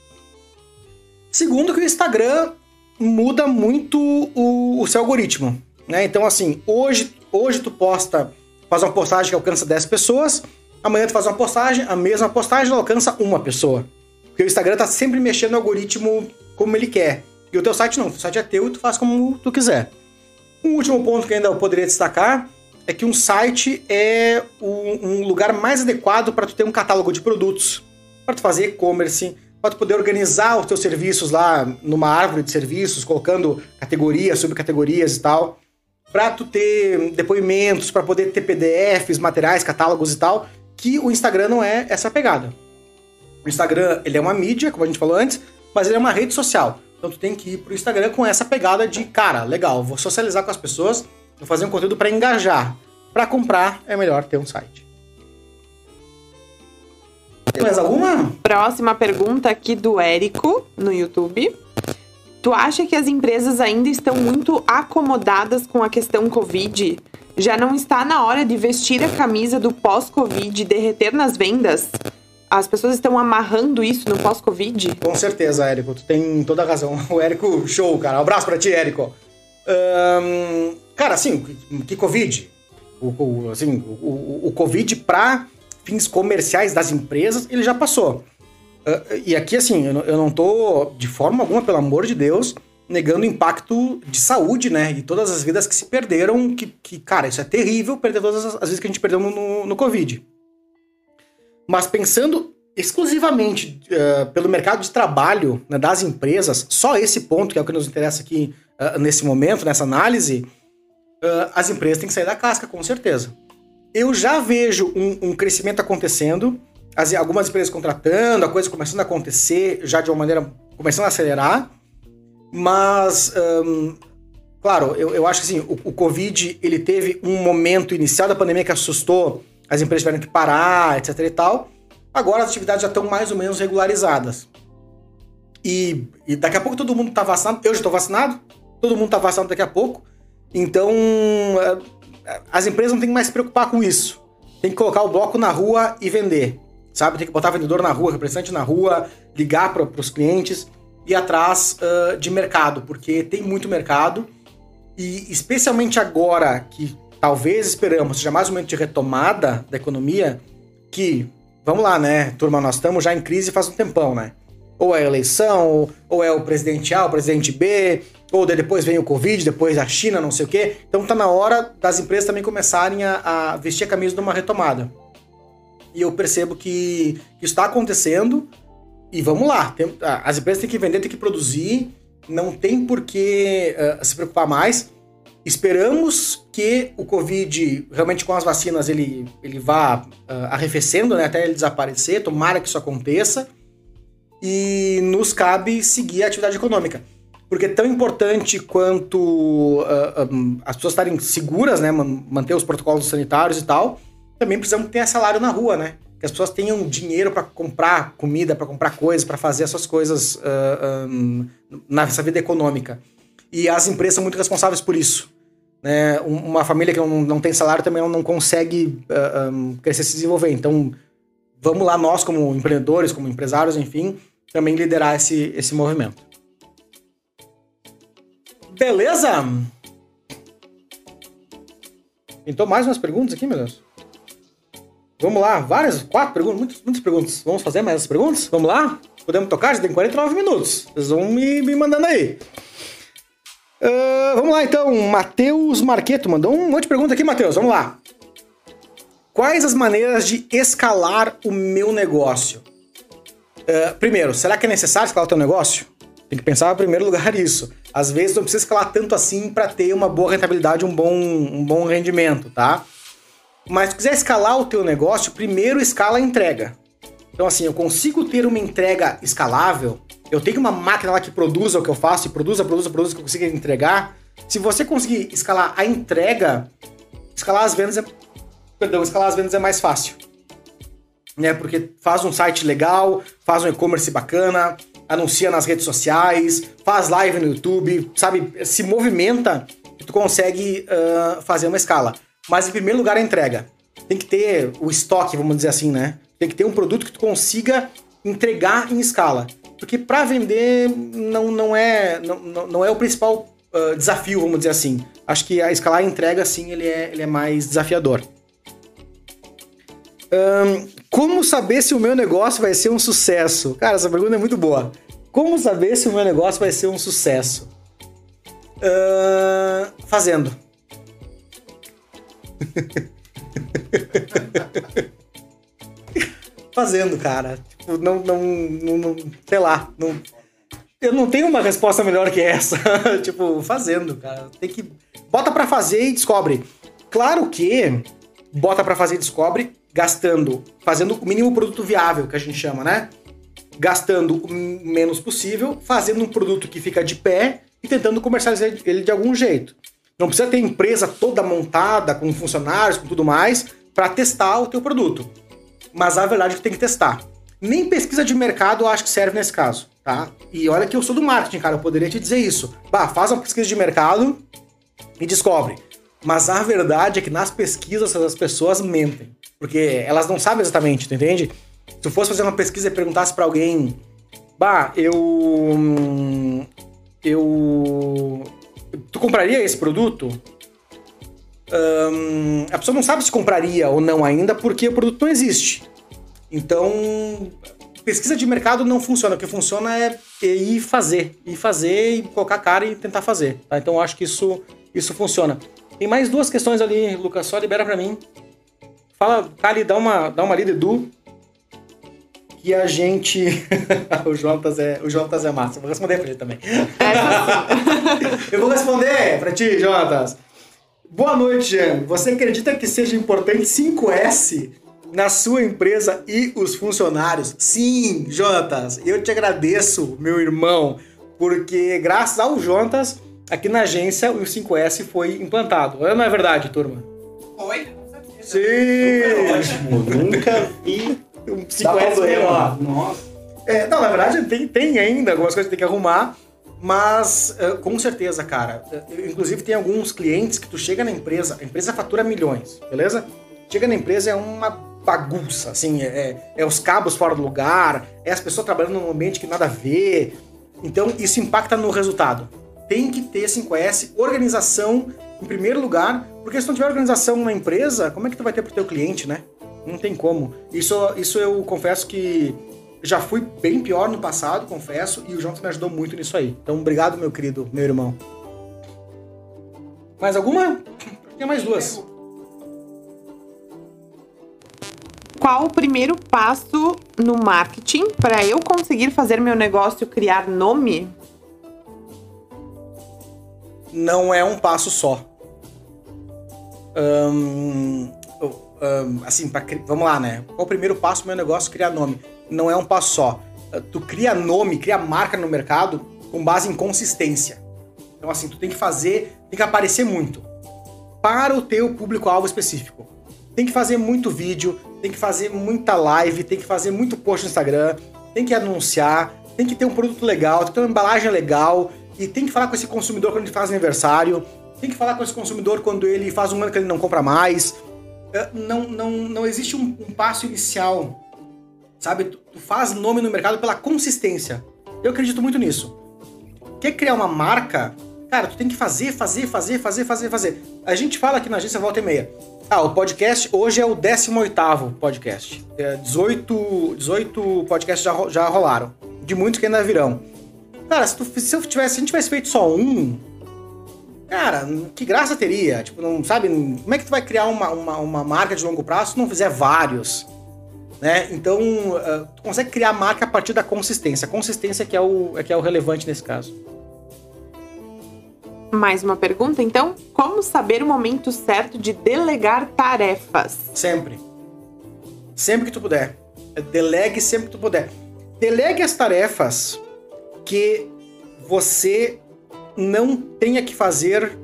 Segundo, que o Instagram muda muito o, o seu algoritmo. Né? Então, assim, hoje, hoje tu posta, faz uma postagem que alcança 10 pessoas, amanhã tu faz uma postagem, a mesma postagem alcança uma pessoa. Porque o Instagram tá sempre mexendo no algoritmo como ele quer. E o teu site não, o site é teu e tu faz como tu quiser. Um último ponto que ainda eu poderia destacar é que um site é um, um lugar mais adequado para tu ter um catálogo de produtos, para tu fazer e-commerce, para poder organizar os teus serviços lá numa árvore de serviços, colocando categorias, subcategorias e tal, para tu ter depoimentos, para poder ter PDFs, materiais, catálogos e tal, que o Instagram não é essa pegada. O Instagram, ele é uma mídia, como a gente falou antes, mas ele é uma rede social. Então tu tem que ir pro Instagram com essa pegada de, cara, legal, vou socializar com as pessoas, vou fazer um conteúdo para engajar. Para comprar é melhor ter um site. Mais alguma? Próxima pergunta aqui do Érico no YouTube. Tu acha que as empresas ainda estão muito acomodadas com a questão Covid? Já não está na hora de vestir a camisa do pós-Covid e derreter nas vendas? As pessoas estão amarrando isso no pós-Covid? Com certeza, Érico. Tu tem toda a razão. O Érico, show, cara. Um abraço pra ti, Érico. Cara, assim, que Covid? O, o- assim, o, o, o Covid pra fins comerciais das empresas, ele já passou. Ah, e aqui, assim, eu não, tô, de forma alguma, pelo amor de Deus, negando o impacto de saúde, né? E todas as vidas que se perderam, que, que cara, isso é terrível, perder todas as, as vezes que a gente perdeu no, no Covid. Mas pensando exclusivamente eh, pelo mercado de trabalho né, das empresas, só esse ponto, que é o que nos interessa aqui eh, nesse momento, nessa análise, eh, as empresas têm que sair da casca, com certeza. Eu já vejo um, um crescimento acontecendo, as- algumas empresas contratando, a coisa começando a acontecer já de uma maneira começando a acelerar, mas claro, eu, eu acho que assim, o, o Covid ele teve um momento inicial da pandemia que assustou, as empresas tiveram que parar, etc e tal. Agora as atividades já estão mais ou menos regularizadas. E, e daqui a pouco todo mundo tá vacinado. Eu já estou vacinado, todo mundo tá vacinado daqui a pouco. Então, eh, as empresas não têm que mais se preocupar com isso. Tem que colocar o bloco na rua e vender. Sabe? Tem que botar vendedor na rua, representante na rua, ligar para os clientes e atrás ah, de mercado, porque tem muito mercado. E especialmente agora que talvez esperamos seja mais um momento de retomada da economia, que, vamos lá, né, turma, nós estamos já em crise faz um tempão, né? Ou é eleição, ou é o presidente A, o presidente B, ou depois vem o Covid, depois a China, não sei o quê. Então tá na hora das empresas também começarem a, a vestir a camisa de uma retomada. E eu percebo que, está acontecendo. E vamos lá, tem- ah, as empresas têm que vender, têm que produzir, não tem por que ah, se preocupar mais. Esperamos que o Covid, realmente com as vacinas, ele, ele vá ah, arrefecendo, né, até ele desaparecer. Tomara que isso aconteça. E nos cabe seguir a atividade econômica. Porque é tão importante quanto ah, ah, as pessoas estarem seguras, né, man- manter os protocolos sanitários e tal, também precisamos ter salário na rua, né? Que as pessoas tenham dinheiro para comprar comida, para comprar coisas, para fazer essas coisas ah, ah, nessa vida econômica. E as empresas são muito responsáveis por isso. Né? Um- Uma família que não, não tem salário também não consegue ah, ah, crescer e se desenvolver. Então, vamos lá, nós, como empreendedores, como empresários, enfim, também liderar esse, esse movimento. Beleza? Então, mais umas perguntas aqui, meu Deus. Vamos lá, várias, quatro perguntas, muitas, muitas perguntas. Vamos fazer mais essas perguntas? Vamos lá? Podemos tocar? Já tem 49 minutos. Vocês vão me, me mandando aí. Ah, vamos lá, então. Matheus Marqueto mandou um monte de pergunta aqui, Matheus. Vamos lá. Quais as maneiras de escalar o meu negócio? Ah, primeiro, será que é necessário escalar o teu negócio? Tem que pensar em primeiro lugar isso. Às vezes não precisa escalar tanto assim para ter uma boa rentabilidade, um bom, um bom rendimento, tá? Mas se quiser escalar o teu negócio, primeiro escala a entrega. Então assim, eu consigo ter uma entrega escalável, eu tenho uma máquina lá que produza o que eu faço, e produza, produza, produza, que eu consiga entregar. Se você conseguir escalar a entrega, escalar as vendas é... Perdão, escalar as vendas é mais fácil né? Porque faz um site legal, faz um e-commerce bacana, anuncia nas redes sociais, faz live no YouTube, sabe? Se movimenta e tu consegue ah, fazer uma escala. Mas em primeiro lugar a entrega. Tem que ter o estoque, vamos dizer assim, né? Tem que ter um produto que tu consiga entregar em escala. Porque para vender não, não, é, não, não é o principal ah, desafio, vamos dizer assim. Acho que a escalar a entrega, sim, ele é, ele é mais desafiador. Ahn, como saber se o meu negócio vai ser um sucesso? Cara, essa pergunta é muito boa. Como saber se o meu negócio vai ser um sucesso? Ahn, fazendo. fazendo, cara. Tipo, não, não, não, não- sei lá, não, eu não tenho uma resposta melhor que essa. tipo, fazendo, cara. Tem que bota pra fazer e descobre. Claro que bota pra fazer e descobre gastando, fazendo o mínimo produto viável que a gente chama, né? gastando o menos possível, fazendo um produto que fica de pé e tentando comercializar ele de algum jeito. Não precisa ter empresa toda montada, com funcionários, com tudo mais, para testar o teu produto. Mas a verdade é que tem que testar. Nem pesquisa de mercado eu acho que serve nesse caso, tá? E olha que eu sou do marketing, cara, eu poderia te dizer isso. Bah, faz uma pesquisa de mercado e descobre. Mas a verdade é que nas pesquisas as pessoas mentem. Porque elas não sabem exatamente, tu entende? Se tu fosse fazer uma pesquisa e perguntasse para alguém, bah, eu. Eu. Tu compraria esse produto? A pessoa não sabe se compraria ou não ainda porque o produto não existe. Então, pesquisa de mercado não funciona. O que funciona é ir fazer. Ir fazer e colocar a cara e tentar fazer. Tá? Então, eu acho que isso, isso funciona. Tem mais duas questões ali, Lucas. Só libera para mim. Fala, Kali, dá uma, dá uma lida, Edu. Que a gente. o, Jonas é, o Jonas é massa. Eu vou responder pra ele também. eu vou responder pra ti, Jonas. Boa noite, Jean. Você acredita que seja importante 5S na sua empresa e os funcionários? Sim, Jonas. Eu te agradeço, meu irmão, porque graças ao Jonas, aqui na agência, o 5S foi implantado. Não é verdade, turma? Foi. Sim! Ótimo, nunca vi Um Dá 5S problema. melhor. Nossa. É, não, na verdade tem, tem ainda algumas coisas que tem que arrumar, mas eh, com certeza, cara. Eh, inclusive tem alguns clientes que tu chega na empresa, a empresa fatura milhões, beleza? Chega na empresa é uma bagunça, assim, é, é- é os cabos fora do lugar, é as pessoas trabalhando num ambiente que nada a ver. Então isso impacta no resultado. Tem que ter 5S, organização em primeiro lugar, porque se não tiver organização na empresa, como é que tu vai ter pro teu cliente, né? Não tem como. Isso, isso eu confesso que já fui bem pior no passado, confesso, e o Jonas me ajudou muito nisso aí. Então, obrigado, meu querido, meu irmão. Mais alguma? Tem mais duas. Qual o primeiro passo no marketing para eu conseguir fazer meu negócio criar nome? Não é um passo só. Ahn, assim, pra, vamos lá, né? Qual o primeiro passo pro meu negócio? Criar nome. Não é um passo só. Ah, Tu cria nome, cria marca no mercado com base em consistência. Então, assim, tu tem que fazer, tem que aparecer muito. Para o teu público-alvo específico. Tem que fazer muito vídeo, tem que fazer muita live, tem que fazer muito post no Instagram, tem que anunciar, tem que ter um produto legal, tem que ter uma embalagem legal, e tem que falar com esse consumidor quando ele faz aniversário, tem que falar com esse consumidor quando ele faz um ano que ele não compra mais. É, Não, não, não existe um, um passo inicial, sabe? Tu, tu faz nome no mercado pela consistência. Eu acredito muito nisso. Quer criar uma marca? Cara, tu tem que fazer, fazer, fazer, fazer, fazer, fazer. A gente fala aqui na agência Volta e Meia. Ah, o podcast hoje é o 18º podcast. É, 18, 18 podcasts já, já rolaram. De muitos que ainda virão. Cara, se, tu, se, eu tivesse, se a gente tivesse feito só um, cara, que graça teria? Tipo, não sabe? Como é que tu vai criar uma, uma, uma marca de longo prazo se não fizer vários? Né? Então, ah, tu consegue criar marca a partir da consistência. A consistência que é o, é que é o relevante nesse caso. Mais uma pergunta, então? Como saber o momento certo de delegar tarefas? Sempre. Sempre que tu puder. Delegue sempre que tu puder. Delegue as tarefas que você não tenha que fazer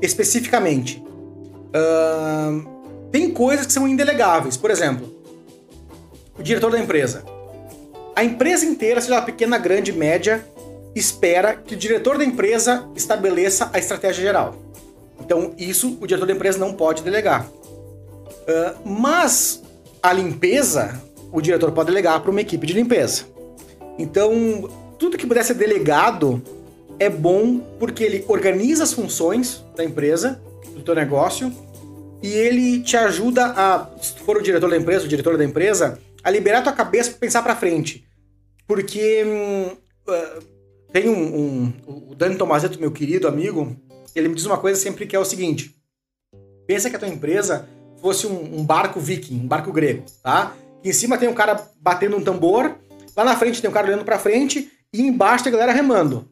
especificamente. Ahn, tem coisas que são indelegáveis. Por exemplo, o diretor da empresa. A empresa inteira, seja pequena, grande, média, espera que o diretor da empresa estabeleça a estratégia geral. Então, isso o diretor da empresa não pode delegar. Ah, mas a limpeza, o diretor pode delegar para uma equipe de limpeza. Então, tudo que puder ser delegado é bom porque ele organiza as funções da empresa, do teu negócio, e ele te ajuda a, se for o diretor da empresa, o diretor da empresa, a liberar tua cabeça para pensar para frente. Porque ah, tem um, um- o Dani Tomazetto, meu querido amigo, ele me diz uma coisa sempre que é o seguinte: pensa que a tua empresa fosse um, um barco viking, um barco grego, tá? Que em cima tem um cara batendo um tambor, lá na frente tem um cara olhando pra frente e embaixo tem a galera remando.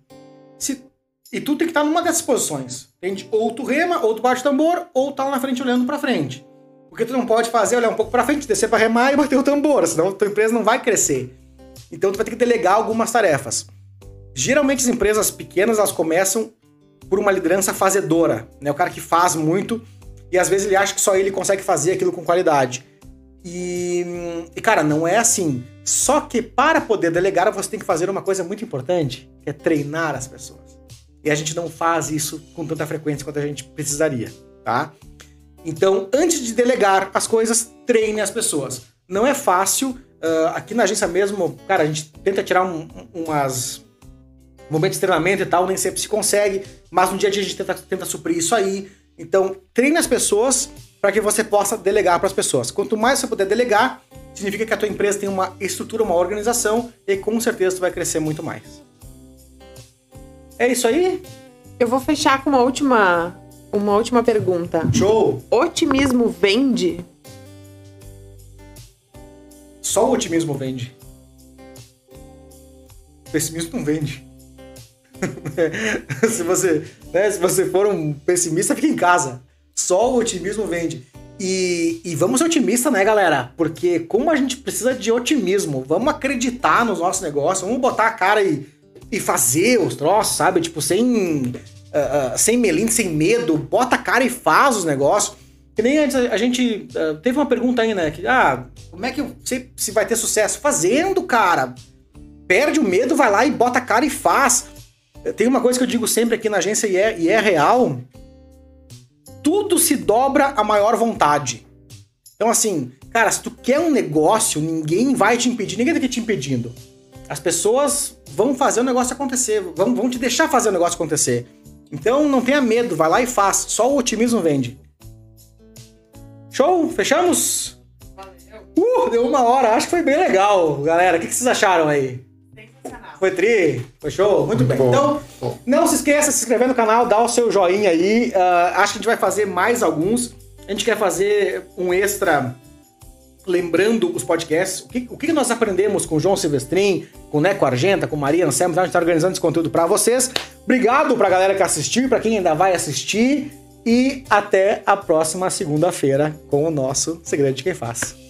Se- e tu tem que estar numa dessas posições, entende? Ou tu rema, ou tu bate o tambor, ou tá lá na frente olhando pra frente. O que tu não pode fazer olhar um pouco pra frente, descer pra remar e bater o tambor, senão tua empresa não vai crescer. Então tu vai ter que delegar algumas tarefas. Geralmente as empresas pequenas elas começam por uma liderança fazedora, né? O cara que faz muito e às vezes ele acha que só ele consegue fazer aquilo com qualidade. E, e cara, não é assim. Só que para poder delegar você tem que fazer uma coisa muito importante, que é treinar as pessoas. E a gente não faz isso com tanta frequência quanto a gente precisaria, tá? Então, antes de delegar as coisas, treine as pessoas. Não é fácil. Uh, aqui na agência mesmo, cara, a gente tenta tirar um, umas momentos de treinamento e tal, nem sempre se consegue, mas no dia a dia a gente tenta, tenta suprir isso aí. Então, treine as pessoas para que você possa delegar para as pessoas. Quanto mais você puder delegar, significa que a tua empresa tem uma estrutura, uma organização e com certeza tu vai crescer muito mais. É isso aí? Eu vou fechar com uma última uma última pergunta. Show! Otimismo vende? Só o otimismo vende. O pessimismo não vende. se, você, né, se você for um pessimista, fica em casa. Só o otimismo vende. E, e, vamos ser otimistas, né, galera? Porque como a gente precisa de otimismo, vamos acreditar nos nossos negócios, vamos botar a cara e, e fazer os troços, sabe? Tipo, sem, uh, uh, sem melindre, sem medo, bota a cara e faz os negócios. Que nem antes a gente uh, teve uma pergunta aí, né? Que, ah, como é que eu sei se vai ter sucesso? Fazendo, cara. Perde o medo, vai lá e bota a cara e faz. Tem uma coisa que eu digo sempre aqui na agência e é, e é real. Tudo se dobra a maior vontade. Então, assim, cara, se tu quer um negócio, ninguém vai te impedir, ninguém tá aqui te impedindo. As pessoas vão fazer o negócio acontecer, vão, vão te deixar fazer o negócio acontecer. Então, não tenha medo, vai lá e faz. Só o otimismo vende. Show? Fechamos? Uh, deu uma hora. Acho que foi bem legal, galera. O que vocês acharam aí? Foi tri? Foi show? Muito, Muito bem. Bom. Então, bom. não se esqueça de se inscrever no canal, dar o seu joinha aí. Uh, acho que a gente vai fazer mais alguns. A gente quer fazer um extra lembrando os podcasts. O que, o que nós aprendemos com o João Silvestrin, com o Neco Argenta, com Maria Anselmo. A gente está organizando esse conteúdo para vocês. Obrigado para a galera que assistiu para quem ainda vai assistir. E até a próxima segunda-feira com o nosso Segredo de Quem Faz.